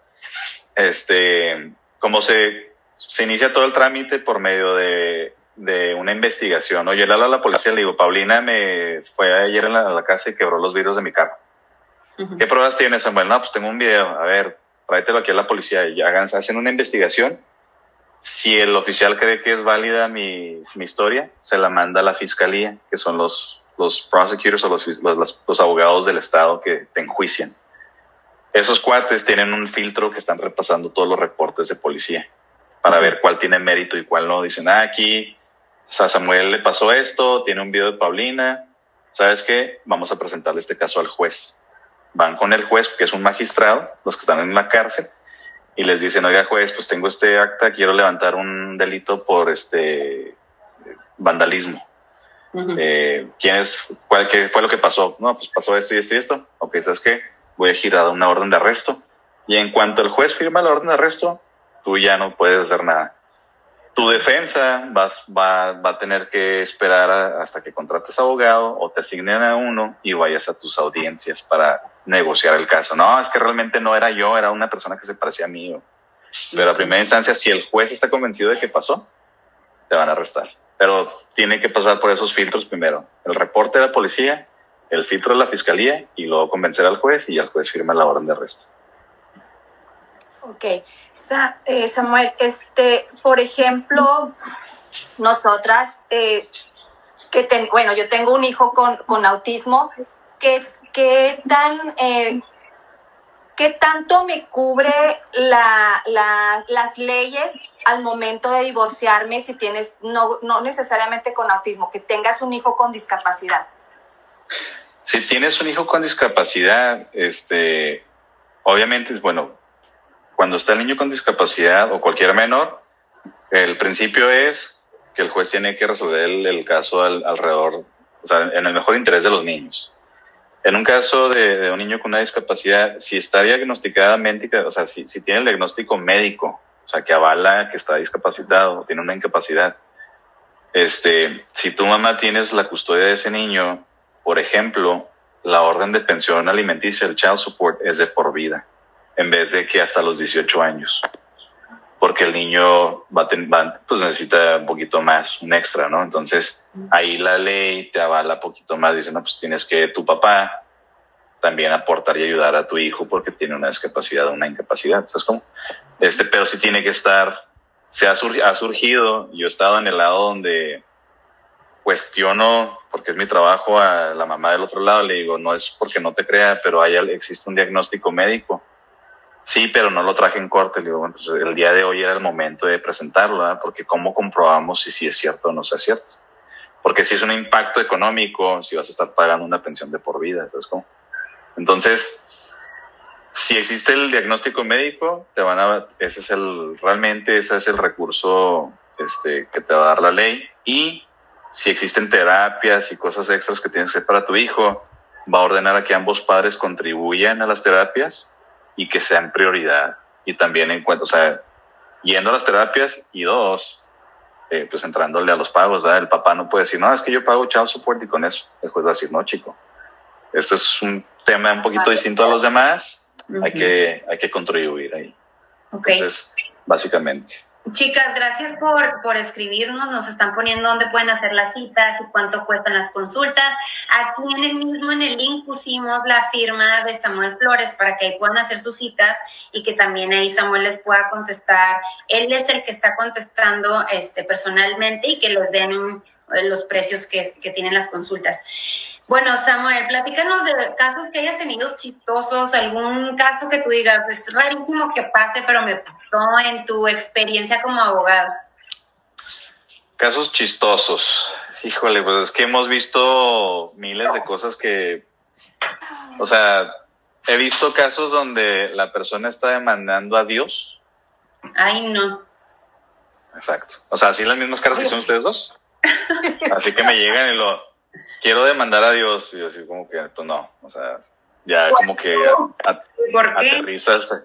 [SPEAKER 3] Este, como se, se inicia todo el trámite por medio de, de una investigación. Oye, le habla a la policía, le digo, Paulina me fue ayer en la, la casa y quebró los vidrios de mi carro. ¿Qué pruebas tienes, Samuel? No, pues tengo un video. A ver, tráetelo aquí a la policía y hagan, hacen una investigación. Si el oficial cree que es válida mi, mi historia, se la manda a la fiscalía, que son los, los prosecutors o los, los, abogados del Estado que te enjuician. Esos cuates tienen un filtro que están repasando todos los reportes de policía para ver cuál tiene mérito y cuál no. Dicen, ah, aquí a Samuel le pasó esto, tiene un video de Paulina. ¿Sabes qué? Vamos a presentarle este caso al juez. Van con el juez, que es un magistrado, los que están en la cárcel, y les dicen, oiga juez, pues tengo este acta, quiero levantar un delito por este vandalismo. Eh, ¿Quién es? Cuál, ¿Qué fue lo que pasó? No, pues pasó esto y esto y esto. Ok, ¿sabes qué? Voy a girar una orden de arresto. Y en cuanto el juez firma la orden de arresto, tú ya no puedes hacer nada. Tu defensa vas, va, va a tener que esperar hasta que contrates abogado o te asignen a uno y vayas a tus audiencias para negociar el caso. No, es que realmente no era yo, era una persona que se parecía a mí. Pero a primera instancia, si el juez está convencido de que pasó, te van a arrestar. Pero tiene que pasar por esos filtros primero. El reporte de la policía, el filtro de la fiscalía y luego convencer al juez y el juez firma la orden de arresto.
[SPEAKER 2] Ok. Eh, Samuel, este, por ejemplo, nosotras, eh, que ten, bueno, yo tengo un hijo con, con autismo, ¿qué, qué tan, eh, qué tanto me cubre la, la, las leyes al momento de divorciarme si tienes, no, no necesariamente con autismo, que tengas un hijo con discapacidad?
[SPEAKER 3] Si tienes un hijo con discapacidad, este, obviamente es bueno, cuando está el niño con discapacidad o cualquier menor, el principio es que el juez tiene que resolver el, caso al, alrededor, o sea, en el mejor interés de los niños. En un caso de, de, un niño con una discapacidad, si está diagnosticadamente, o sea, si, si tiene el diagnóstico médico, o sea, que avala que está discapacitado tiene una incapacidad, este, si tu mamá tienes la custodia de ese niño, por ejemplo, la orden de pensión alimenticia, el child support, es de por vida en vez de que hasta los 18 años. Porque el niño va, va, pues necesita un poquito más, un extra, ¿no? Entonces, ahí la ley te avala poquito más, dice, no, pues tienes que tu papá también aportar y ayudar a tu hijo porque tiene una discapacidad una incapacidad, ¿sabes cómo? Este, pero sí tiene que estar, se ha, sur, ha surgido, yo he estado en el lado donde cuestiono, porque es mi trabajo, a la mamá del otro lado, le digo, no es porque no te crea, pero hay, existe un diagnóstico médico Sí, pero no lo traje en corte. Le digo, bueno, pues el día de hoy era el momento de presentarlo, ¿verdad? porque ¿cómo comprobamos si sí es cierto o no es cierto? Porque si es un impacto económico, si vas a estar pagando una pensión de por vida, ¿sabes cómo? Entonces, si existe el diagnóstico médico, te van a, ese es el, realmente ese es el recurso este, que te va a dar la ley. Y si existen terapias y cosas extras que tienes que hacer para tu hijo, va a ordenar a que ambos padres contribuyan a las terapias y que sean prioridad. Y también en cuanto, o sea, yendo a las terapias y dos, eh, pues entrándole a los pagos, ¿verdad? El papá no puede decir, no, es que yo pago child support y con eso. El juez va a decir, no, chico. Este es un tema un poquito distinto a los demás. Uh -huh. Hay que, hay que contribuir ahí.
[SPEAKER 1] Okay.
[SPEAKER 3] Entonces, básicamente.
[SPEAKER 1] Chicas, gracias por, por escribirnos. Nos están poniendo dónde pueden hacer las citas y cuánto cuestan las consultas. Aquí en el mismo, en el link, pusimos la firma de Samuel Flores para que ahí puedan hacer sus citas y que también ahí Samuel les pueda contestar. Él es el que está contestando este, personalmente y que les den los precios que, que tienen las consultas. Bueno, Samuel, platícanos de casos que hayas tenido chistosos, algún caso que tú digas, es rarísimo que pase, pero me pasó en tu experiencia como abogado.
[SPEAKER 3] Casos chistosos. Híjole, pues es que hemos visto miles de cosas que, o sea, he visto casos donde la persona está demandando a Dios.
[SPEAKER 1] Ay, no.
[SPEAKER 3] Exacto. O sea, así las mismas caras que son ustedes dos. [LAUGHS] Así que me llegan y lo quiero demandar a Dios. Y yo así como que, pues no, o sea, ya como que a, a,
[SPEAKER 1] ¿Por qué?
[SPEAKER 3] aterrizas.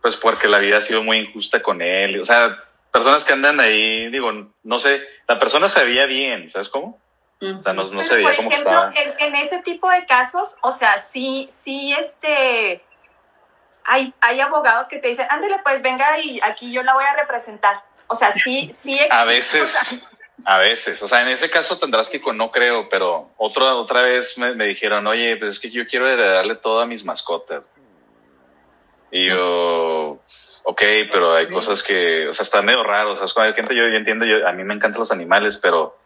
[SPEAKER 3] Pues porque la vida ha sido muy injusta con él. O sea, personas que andan ahí, digo, no sé, la persona se veía bien, ¿sabes cómo? O sea, no, no se veía
[SPEAKER 2] por
[SPEAKER 3] como que
[SPEAKER 2] ejemplo,
[SPEAKER 3] estaba.
[SPEAKER 2] en, ese tipo de casos, o sea, sí, sí, este, hay, hay abogados que te dicen, ándale, pues venga y aquí yo la voy a representar. O sea, sí, sí [LAUGHS] existe.
[SPEAKER 3] A
[SPEAKER 2] o
[SPEAKER 3] veces,
[SPEAKER 2] sea,
[SPEAKER 3] a veces. O sea, en ese caso tan drástico no creo, pero otra, otra vez me, me dijeron, oye, pues es que yo quiero heredarle todo a mis mascotas. Y yo, ok, pero hay cosas que, o sea, está medio raro. O sea, es hay gente, yo, yo entiendo, yo, a mí me encantan los animales, pero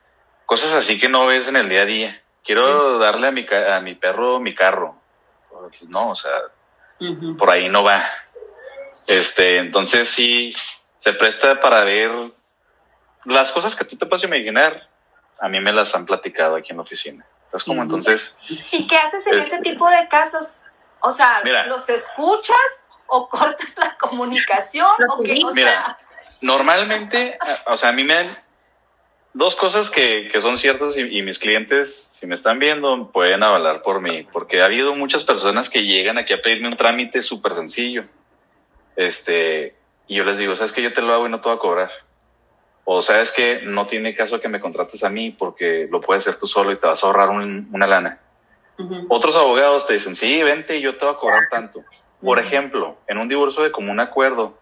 [SPEAKER 3] cosas así que no ves en el día a día. Quiero darle a mi, a mi perro mi carro. No, o sea, por ahí no va. Este, entonces sí, se presta para ver las cosas que tú te puedes imaginar. A mí me las han platicado aquí en la oficina. Es como entonces,
[SPEAKER 2] ¿Y qué haces en
[SPEAKER 3] Este-
[SPEAKER 2] ese tipo de casos? O sea,
[SPEAKER 3] Mira.
[SPEAKER 2] ¿los escuchas o [LAUGHS] cortas la comunicación? ¿O qué? O
[SPEAKER 3] Mira.
[SPEAKER 2] sea,
[SPEAKER 3] normalmente, a- o sea, a mí me han dos cosas que, que son ciertas y, y mis clientes, si me están viendo, pueden avalar por mí, porque ha habido muchas personas que llegan aquí a pedirme un trámite súper sencillo. Este, y yo les digo, sabes que yo te lo hago y no te voy a cobrar. O sabes que no tiene caso que me contrates a mí porque lo puedes hacer tú solo y te vas a ahorrar un- una lana. Otros abogados te dicen, sí, vente y yo te voy a cobrar tanto. Por ejemplo, en un divorcio de común acuerdo,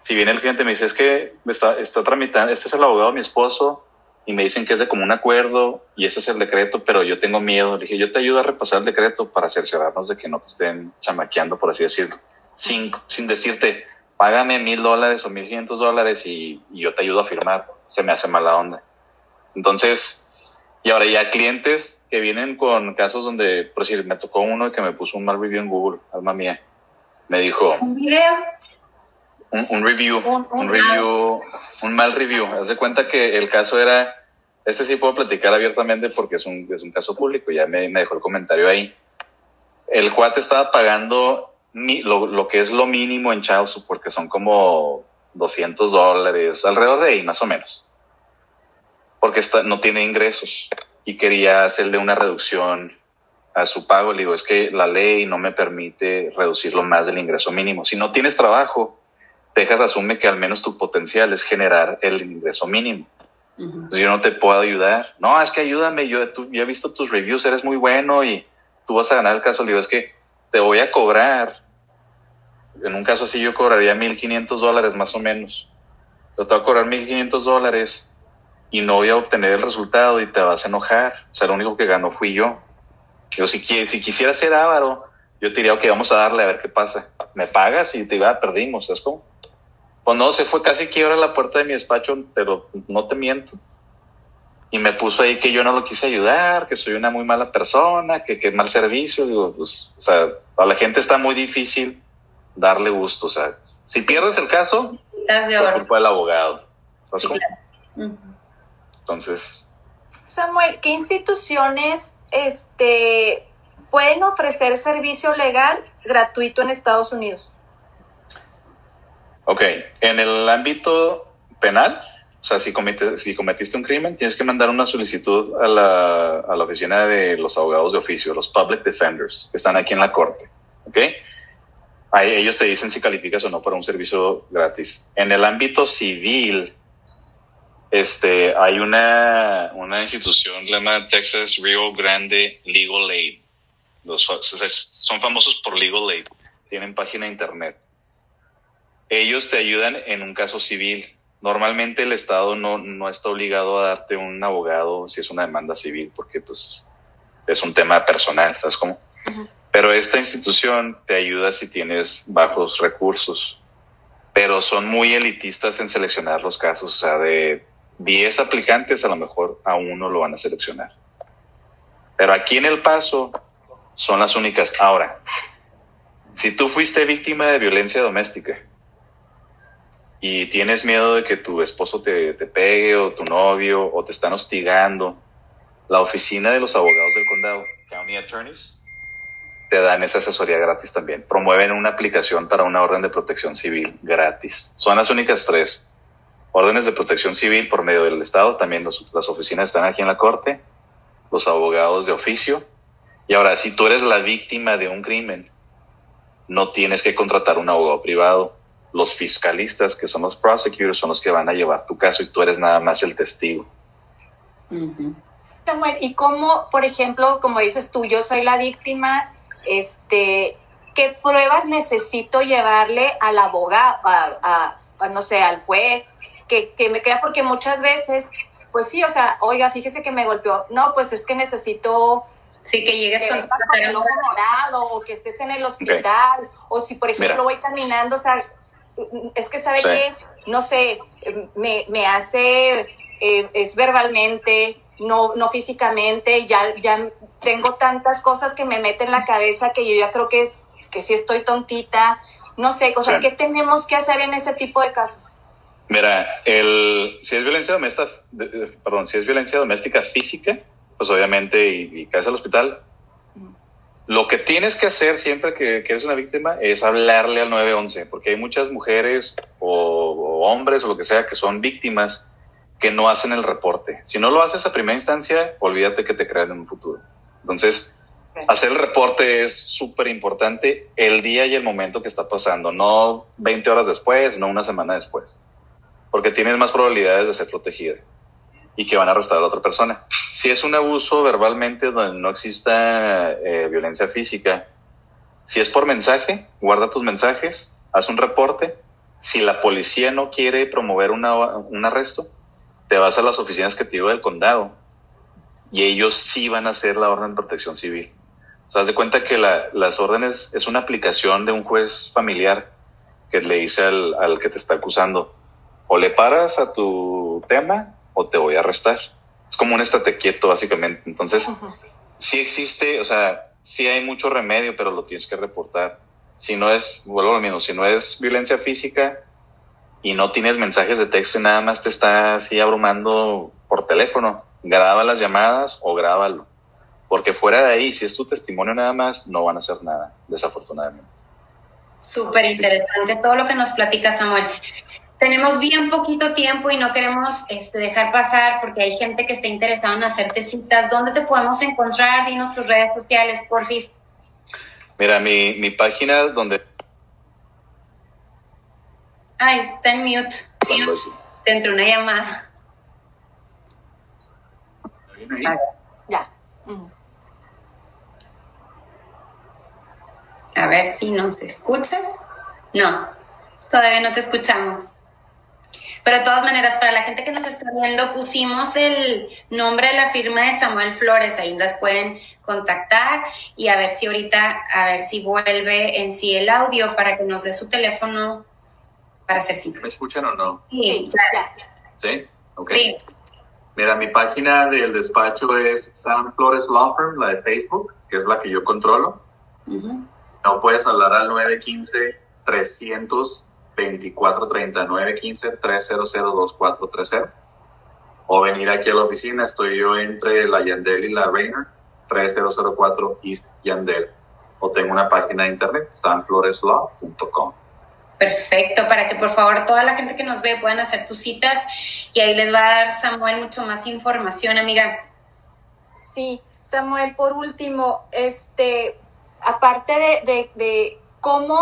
[SPEAKER 3] si viene el cliente y me dice, es que me está, está tramitando, este es el abogado de mi esposo, y me dicen que es de común acuerdo, y ese es el decreto, pero yo tengo miedo. Le dije, yo te ayudo a repasar el decreto para cerciorarnos de que no te estén chamaqueando, por así decirlo. Sin, sin decirte, págame mil dólares o mil quinientos dólares y, y yo te ayudo a firmar. Se me hace mala onda. Entonces, y ahora ya clientes que vienen con casos donde, por decir, me tocó uno que me puso un mal review en Google, alma mía. Me dijo,
[SPEAKER 2] un video.
[SPEAKER 3] un, un review,
[SPEAKER 2] Un-
[SPEAKER 3] un,
[SPEAKER 2] un
[SPEAKER 3] review, un mal review. Haz de cuenta que el caso era, este sí puedo platicar abiertamente porque es un, es un caso público, ya me, me dejó el comentario ahí. El cuate estaba pagando lo, lo que es lo mínimo en child support, que son como 200 dólares, alrededor de ahí, más o menos. Porque está, no tiene ingresos y quería hacerle una reducción a su pago. Le digo, es que la ley no me permite reducirlo más del ingreso mínimo. Si no tienes trabajo, Texas asume que al menos tu potencial es generar el ingreso mínimo. Entonces yo no te puedo ayudar. No, es que ayúdame, yo, tú, yo he visto tus reviews, eres muy bueno y tú vas a ganar el caso. Le digo, es que te voy a cobrar. En un caso así yo cobraría 1.500 dólares más o menos. Yo te voy a cobrar 1.500 dólares y no voy a obtener el resultado y te vas a enojar. O sea, lo único que ganó fui yo. Yo si, si quisiera ser avaro, yo diría, ok, vamos a darle a ver qué pasa. Me pagas y te iba, perdimos, ¿sabes cómo? Pues no, se fue casi quiebra la puerta de mi despacho, pero no te miento. Y me puso ahí que yo no lo quise ayudar, que soy una muy mala persona, que, que mal servicio. Digo, pues, o sea, a la gente está muy difícil darle gusto. O sea, si pierdes el caso,
[SPEAKER 1] Estás de
[SPEAKER 3] por culpa del abogado. ¿Sabes
[SPEAKER 1] Sí.
[SPEAKER 3] Entonces,
[SPEAKER 2] Samuel, ¿qué instituciones este, pueden ofrecer servicio legal gratuito en Estados Unidos?
[SPEAKER 3] ok, en el ámbito penal, sea, si, cometes, si cometiste un crimen, tienes que mandar una solicitud a la, a la oficina de los abogados de oficio, los public defenders, que están aquí en la corte. ¿Ok? Ahí ellos te dicen si calificas o no para un servicio gratis. En el ámbito civil, este, hay una, una institución que se llama Texas Rio Grande Legal Aid. Son famosos por Legal Aid. Tienen página de internet. Ellos te ayudan en un caso civil. Normalmente el Estado no, no está obligado a darte un abogado si es una demanda civil, porque pues es un tema personal, ¿sabes cómo? Pero esta institución te ayuda si tienes bajos recursos, pero son muy elitistas en seleccionar los casos, o sea, de 10 aplicantes a lo mejor a uno lo van a seleccionar. Pero aquí en El Paso son las únicas. Ahora, si tú fuiste víctima de violencia doméstica y tienes miedo de que tu esposo te, te pegue o tu novio o te están hostigando, la oficina de los abogados del condado, County Attorneys, te dan esa asesoría gratis también. Promueven una aplicación para una orden de protección civil gratis. Son las únicas tres. Órdenes de protección civil por medio del Estado, también los- las oficinas están aquí en la corte, los abogados de oficio. Y ahora, si tú eres la víctima de un crimen, no tienes que contratar un abogado privado. Los fiscalistas, que son los prosecutors, son los que van a llevar tu caso y tú eres nada más el testigo.
[SPEAKER 2] Samuel, ¿y cómo, por ejemplo, como dices tú, yo soy la víctima, este, qué pruebas necesito llevarle al abogado, a, no sé, al juez, que, que me crea, porque muchas veces, pues sí, o sea, oiga, fíjese que me golpeó. No, pues es que necesito
[SPEAKER 1] Sí, que llegues con,
[SPEAKER 2] el ojo morado o que estés en el hospital o si por ejemplo voy caminando, o sea, es que sabe que, no sé, me, me hace, eh, es verbalmente, no, no físicamente, ya, ya tengo tantas cosas que me meten en la cabeza que yo ya creo que es, que si estoy tontita, no sé, o sea, ¿qué tenemos que hacer en ese tipo de casos?
[SPEAKER 3] Mira, el, si es violencia doméstica, perdón, si es violencia doméstica física, pues obviamente, y, caes al hospital, lo que tienes que hacer siempre que, eres una víctima es hablarle al 911, porque hay muchas mujeres o, hombres o lo que sea que son víctimas que no hacen el reporte. Si no lo haces a primera instancia, olvídate que te crean en un futuro. Entonces, hacer el reporte es súper importante el día y el momento que está pasando, no 20 horas después, no una semana después, porque tienes más probabilidades de ser protegida y que van a arrestar a la otra persona. Si es un abuso verbalmente donde no exista eh, violencia física, si es por mensaje, guarda tus mensajes, haz un reporte. Si la policía no quiere promover una, un arresto, te vas a las oficinas que te digo del condado y ellos sí van a hacer la orden de protección civil. O sea, haz de cuenta que la, las órdenes es una aplicación de un juez familiar que le dice al, al que te está acusando, o le paras a tu tema o te voy a arrestar. Es como un estate quieto, básicamente. Entonces, sí existe, o sea, sí hay mucho remedio, pero lo tienes que reportar. Si no es, vuelvo a lo mismo, si no es violencia física y no tienes mensajes de texto y nada más te está así abrumando por teléfono, graba las llamadas o grábalo. Porque fuera de ahí, si es tu testimonio nada más, no van a hacer nada, desafortunadamente.
[SPEAKER 1] Súper interesante todo lo que nos platica Samuel tenemos bien poquito tiempo y no queremos este, dejar pasar porque hay gente que está interesada en hacerte citas. ¿Dónde te podemos encontrar? Dinos tus redes sociales, porfis.
[SPEAKER 3] Mira, mi, mi página donde...
[SPEAKER 1] Ay, está en mute. Te entró una llamada.
[SPEAKER 2] Ya.
[SPEAKER 1] A ver si nos escuchas. No, todavía no te escuchamos. Pero de todas maneras, para la gente que nos está viendo, pusimos el nombre de la firma de Samuel Flores, ahí las pueden contactar y a ver si ahorita, a ver si vuelve en sí el audio para que nos dé su teléfono para hacer cita.
[SPEAKER 3] ¿Me escuchan o no?
[SPEAKER 1] Sí,
[SPEAKER 3] ya. ¿Sí? Ok. Sí. Mira, mi página del despacho es Sam Flores Law Firm, la de Facebook, que es la que yo controlo. No puedes hablar al 915 300 24 39 15 300 2430 o venir aquí a la oficina. Estoy yo entre la Yandel y la Reina, 3004 East Yandel. O tengo una página de internet, sanfloreslaw.com.
[SPEAKER 1] Perfecto, para que por favor toda la gente que nos ve puedan hacer tus citas y ahí les va a dar Samuel mucho más información, amiga.
[SPEAKER 2] Sí, Samuel, por último, este, aparte de, de cómo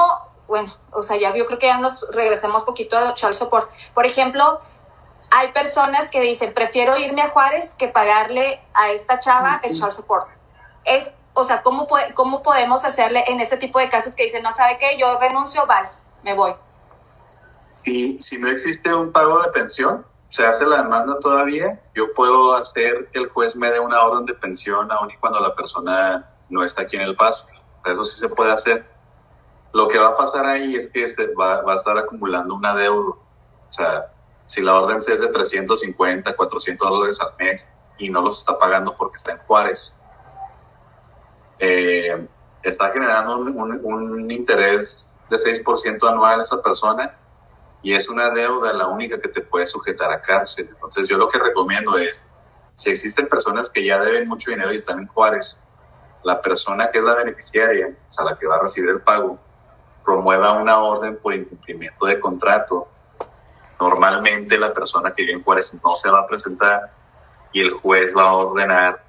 [SPEAKER 2] bueno, o sea, ya yo creo que ya nos regresamos poquito al child support. Por ejemplo, hay personas que dicen, prefiero irme a Juárez que pagarle a esta chava el child support. Es, o sea, ¿cómo, ¿cómo podemos hacerle en este tipo de casos que dicen, no sabe qué, yo renuncio, vas, me voy?
[SPEAKER 3] Si, si no existe un pago de pensión, se hace la demanda todavía, yo puedo hacer que el juez me dé una orden de pensión aun y cuando la persona no está aquí en el paso. Eso sí se puede hacer lo que va a pasar ahí es que se va, a estar acumulando una deuda. O sea, si la orden es de 350, 400 dólares al mes y no los está pagando porque está en Juárez, eh, está generando un, interés de 6% anual esa persona y es una deuda la única que te puede sujetar a cárcel. Entonces yo lo que recomiendo es, si existen personas que ya deben mucho dinero y están en Juárez, la persona que es la beneficiaria, o sea, la que va a recibir el pago, promueva una orden por incumplimiento de contrato, normalmente la persona que vive en Juárez no se va a presentar y el juez va a ordenar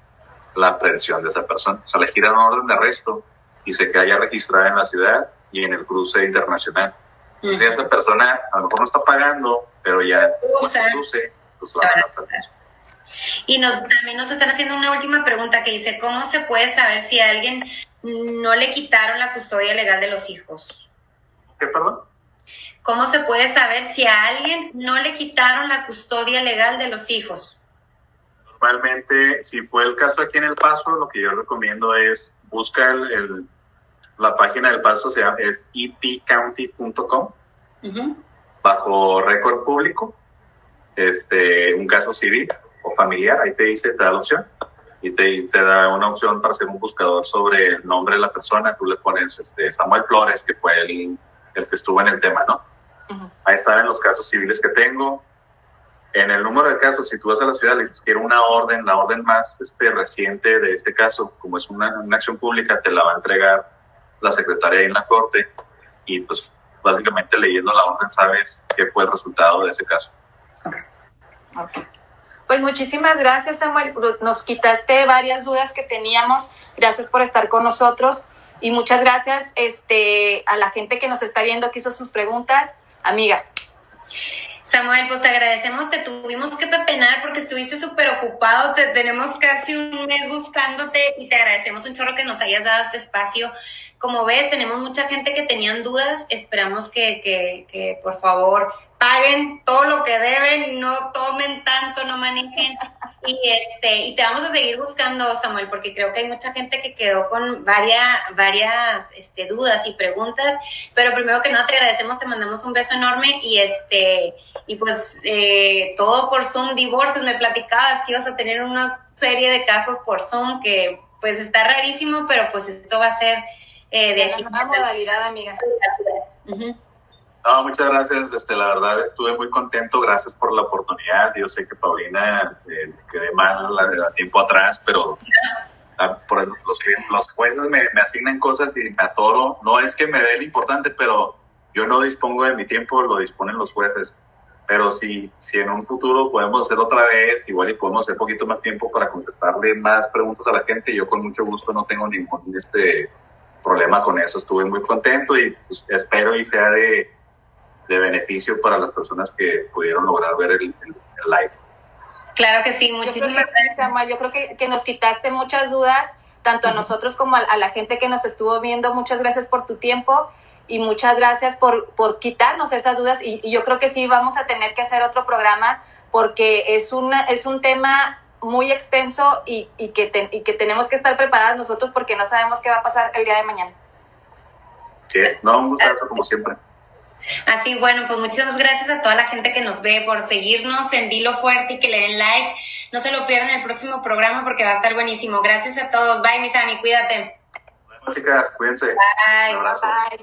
[SPEAKER 3] la aprehensión de esa persona. O sea, le gira una orden de arresto y se queda registrada en la ciudad y en el cruce internacional. Si esa persona a lo mejor no está pagando, pero ya cruce, pues la van a
[SPEAKER 1] Y nos, también nos están haciendo una última pregunta que dice, ¿cómo se puede saber si a alguien no le quitaron la custodia legal de los hijos?
[SPEAKER 3] ¿Qué, perdón?
[SPEAKER 1] ¿Cómo se puede saber si a alguien no le quitaron la custodia legal de los hijos?
[SPEAKER 3] Normalmente, si fue el caso aquí en El Paso, lo que yo recomiendo es buscar el, la página del Paso, se llama, es epcounty.com, bajo récord público, este, un caso civil o familiar, ahí te dice, te da la opción y te, te, da una opción para hacer un buscador sobre el nombre de la persona, tú le pones este, Samuel Flores, que fue el, el que estuvo en el tema, ¿no? Ahí están los casos civiles que tengo. En el número de casos, si tú vas a la ciudad, le dices, quiero una orden, la orden más este, reciente de este caso, como es una, una acción pública, te la va a entregar la secretaria en la corte y pues básicamente leyendo la orden sabes qué fue el resultado de ese caso.
[SPEAKER 2] Okay. Pues muchísimas gracias, Samuel. Nos quitaste varias dudas que teníamos. Gracias por estar con nosotros y muchas gracias este, a la gente que nos está viendo que hizo sus preguntas. Amiga.
[SPEAKER 1] Samuel, pues te agradecemos, te tuvimos que pepenar porque estuviste súper ocupado, te tenemos casi un mes buscándote y te agradecemos un chorro que nos hayas dado este espacio. Como ves, tenemos mucha gente que tenían dudas, esperamos que, que, que por favor paguen todo lo que deben, no tomen tanto, no manejen. Y este, y te vamos a seguir buscando, Samuel, porque creo que hay mucha gente que quedó con varias, varias este, dudas y preguntas. Pero primero que nada te agradecemos, te mandamos un beso enorme y este, y pues eh, todo por Zoom, divorcios, me platicabas que ibas a tener una serie de casos por Zoom que pues está rarísimo, pero pues esto va a ser eh, de aquí.
[SPEAKER 2] Una modalidad, amiga. Uh
[SPEAKER 3] no, muchas gracias. Este, la verdad, estuve muy contento. Gracias por la oportunidad. Yo sé que Paulina eh, quedé mal a, tiempo atrás, pero por los, jueces me, asignan cosas y me atoro. No es que me dé lo importante, pero yo no dispongo de mi tiempo, lo disponen los jueces. Pero si, si en un futuro podemos hacer otra vez, igual y podemos hacer poquito más tiempo para contestarle más preguntas a la gente, yo con mucho gusto no tengo ningún este, problema con eso. Estuve muy contento y pues, espero y sea de de beneficio para las personas que pudieron lograr ver el, live.
[SPEAKER 1] Claro que sí, muchísimas gracias.
[SPEAKER 2] Samuel. Yo creo que, que, nos quitaste muchas dudas, tanto a nosotros como a, la gente que nos estuvo viendo. Muchas gracias por tu tiempo y muchas gracias por, por quitarnos esas dudas. Y, y, yo creo que sí vamos a tener que hacer otro programa porque es, una, es un tema muy extenso y, y que te, y que tenemos que estar preparados nosotros porque no sabemos qué va a pasar el día de mañana.
[SPEAKER 3] Sí, no, un gustazo como siempre.
[SPEAKER 1] Así, bueno, pues muchas gracias a toda la gente que nos ve por seguirnos en Dilo Fuerte y que le den like. No se lo pierdan el próximo programa porque va a estar buenísimo. Gracias a todos. Bye, Misami, cuídate.
[SPEAKER 3] Bueno, chicas, cuídense.
[SPEAKER 1] Bye. Un abrazo. Bye.